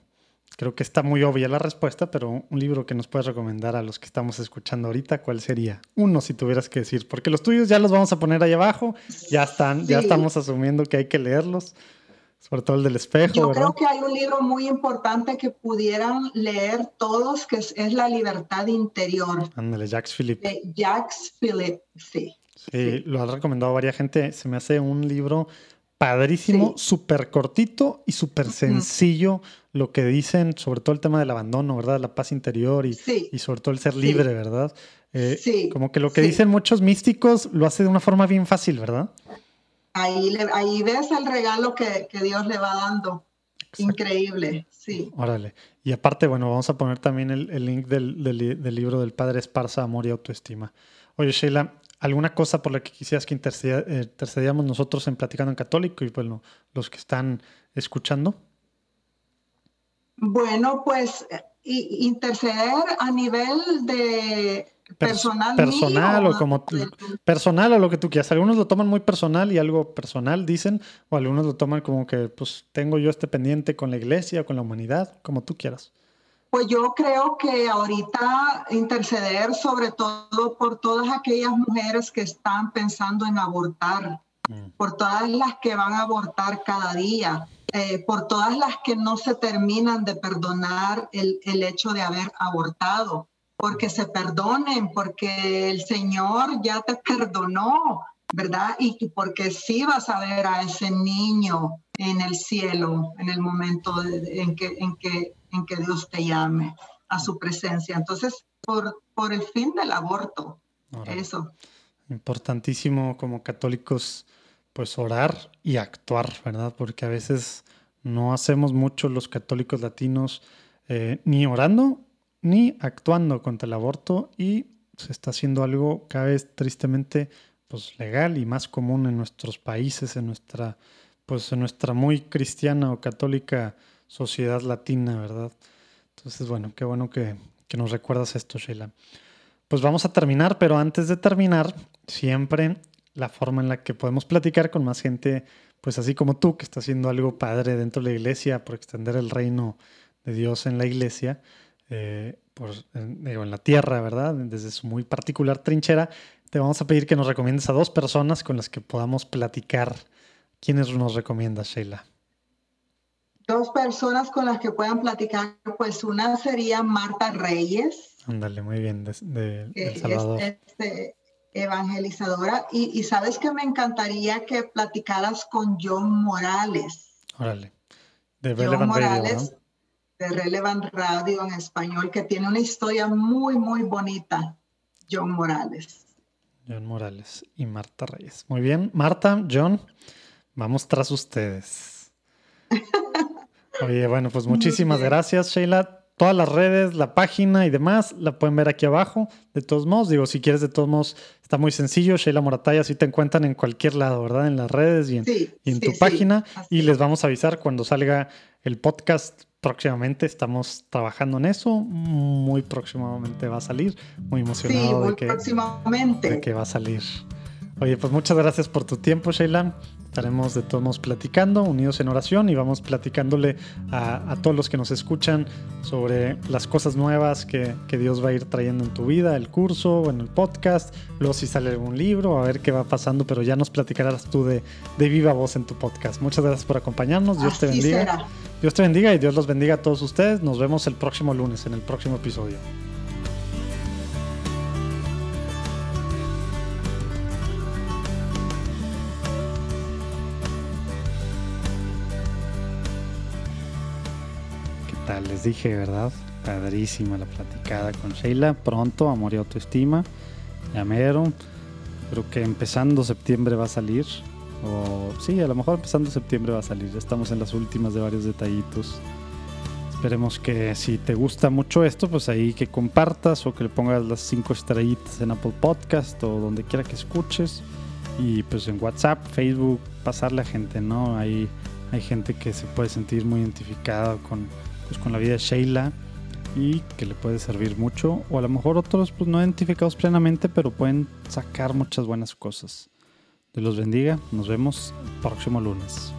C: Creo que está muy obvia la respuesta, pero un libro que nos puedes recomendar a los que estamos escuchando ahorita, ¿cuál sería? Uno, si tuvieras que decir, porque los tuyos ya los vamos a poner ahí abajo, ya están, ya estamos asumiendo que hay que leerlos, sobre todo el del espejo.
A: Yo creo que hay un libro muy importante que pudieran leer todos, que es, La libertad interior.
C: Ándale, Jacques Philippe.
A: Jacques Philippe, sí.
C: Sí, lo ha recomendado varias gente. Se me hace un libro padrísimo, súper cortito y súper sencillo lo que dicen, sobre todo el tema del abandono, ¿verdad? La paz interior y, y sobre todo el ser libre, ¿verdad? Eh, sí. Como que lo que dicen muchos místicos lo hace de una forma bien fácil, ¿verdad?
A: Ahí, ahí ves el regalo que, Dios le va dando. Increíble, sí.
C: Órale. Y aparte, bueno, vamos a poner también el, link del, libro del Padre Esparza, Amor y Autoestima. Oye, Sheila, ¿alguna cosa por la que quisieras que eh, intercediéramos nosotros en Platicando en Católico y bueno, los que están escuchando?
A: Bueno, pues interceder a nivel de personal,
C: personal o como personal o lo que tú quieras. Algunos lo toman muy personal y algo personal dicen, o algunos lo toman como que pues tengo yo este pendiente con la iglesia, con la humanidad, como tú quieras.
A: Pues yo creo que ahorita interceder sobre todo por todas aquellas mujeres que están pensando en abortar, mm. por todas las que van a abortar cada día, eh, por todas las que no se terminan de perdonar el, el hecho de haber abortado porque se perdonen, porque el Señor ya te perdonó, ¿verdad? Y porque sí vas a ver a ese niño en el cielo en el momento en, que, en, que, en que Dios te llame a su presencia. Entonces, por, por el fin del aborto, eso.
C: Importantísimo como católicos, pues orar y actuar, ¿verdad? Porque a veces no hacemos mucho los católicos latinos, eh, ni orando ni actuando contra el aborto y se está haciendo algo cada vez tristemente pues legal y más común en nuestros países, en nuestra pues en nuestra muy cristiana o católica sociedad latina, ¿verdad? Entonces, bueno, qué bueno que, que nos recuerdas esto, Sheila. Pues vamos a terminar, pero antes de terminar, siempre la forma en la que podemos platicar con más gente, pues así como tú, que está haciendo algo padre dentro de la iglesia por extender el reino de Dios en la iglesia, eh, por, en, en la tierra, ¿verdad? Desde su muy particular trinchera, te vamos a pedir que nos recomiendes a dos personas con las que podamos platicar. ¿Quiénes nos recomiendas, Sheila?
A: Dos personas con las que puedan platicar, pues una sería Marta Reyes.
C: Ándale, muy bien, de, El Salvador.
A: este, evangelizadora. Y, y, sabes que me encantaría que platicaras con John Morales.
C: Órale.
A: De John Morales, de Relevant Radio en español, que tiene una historia muy, muy bonita, John Morales.
C: John Morales y Marta Reyes. Muy bien, Marta, John, vamos tras ustedes. Oye, bueno, pues muchísimas gracias, Sheila. Todas las redes, la página y demás, la pueden ver aquí abajo. De todos modos, digo, si quieres, de todos modos, está muy sencillo. Sheila Morataya, así te encuentran en cualquier lado, ¿verdad? En las redes y en, tu página. Y les vamos a avisar cuando salga el podcast próximamente estamos trabajando en eso. Muy próximamente va a salir. Muy emocionado de, que,
A: próximamente.
C: de que va a salir. Oye, pues muchas gracias por tu tiempo, Sheila. Estaremos de todos modos platicando, unidos en oración, y vamos platicándole a, todos los que nos escuchan sobre las cosas nuevas que, Dios va a ir trayendo en tu vida, el curso, en el podcast, luego si sale algún libro, a ver qué va pasando, pero ya nos platicarás tú de, viva voz en tu podcast. Muchas gracias por acompañarnos. Dios te bendiga. Dios te bendiga y Dios los bendiga a todos ustedes. Nos vemos el próximo lunes en el próximo episodio. Les dije, ¿verdad? Padrísima la platicada con Sheila. Pronto, amor y autoestima. Llamero. Creo que empezando septiembre va a salir. O sí, a lo mejor empezando septiembre va a salir. Estamos en las últimas de varios detallitos. Esperemos que si te gusta mucho esto, pues ahí que compartas o que le pongas las cinco estrellitas en Apple Podcast o donde quiera que escuches. Y pues en WhatsApp, Facebook, pasarle a gente, ¿no? Ahí hay gente que se puede sentir muy identificada con, pues, con la vida de Sheila y que le puede servir mucho. O a lo mejor otros pues no identificados plenamente, pero pueden sacar muchas buenas cosas. Dios los bendiga. Nos vemos el próximo lunes.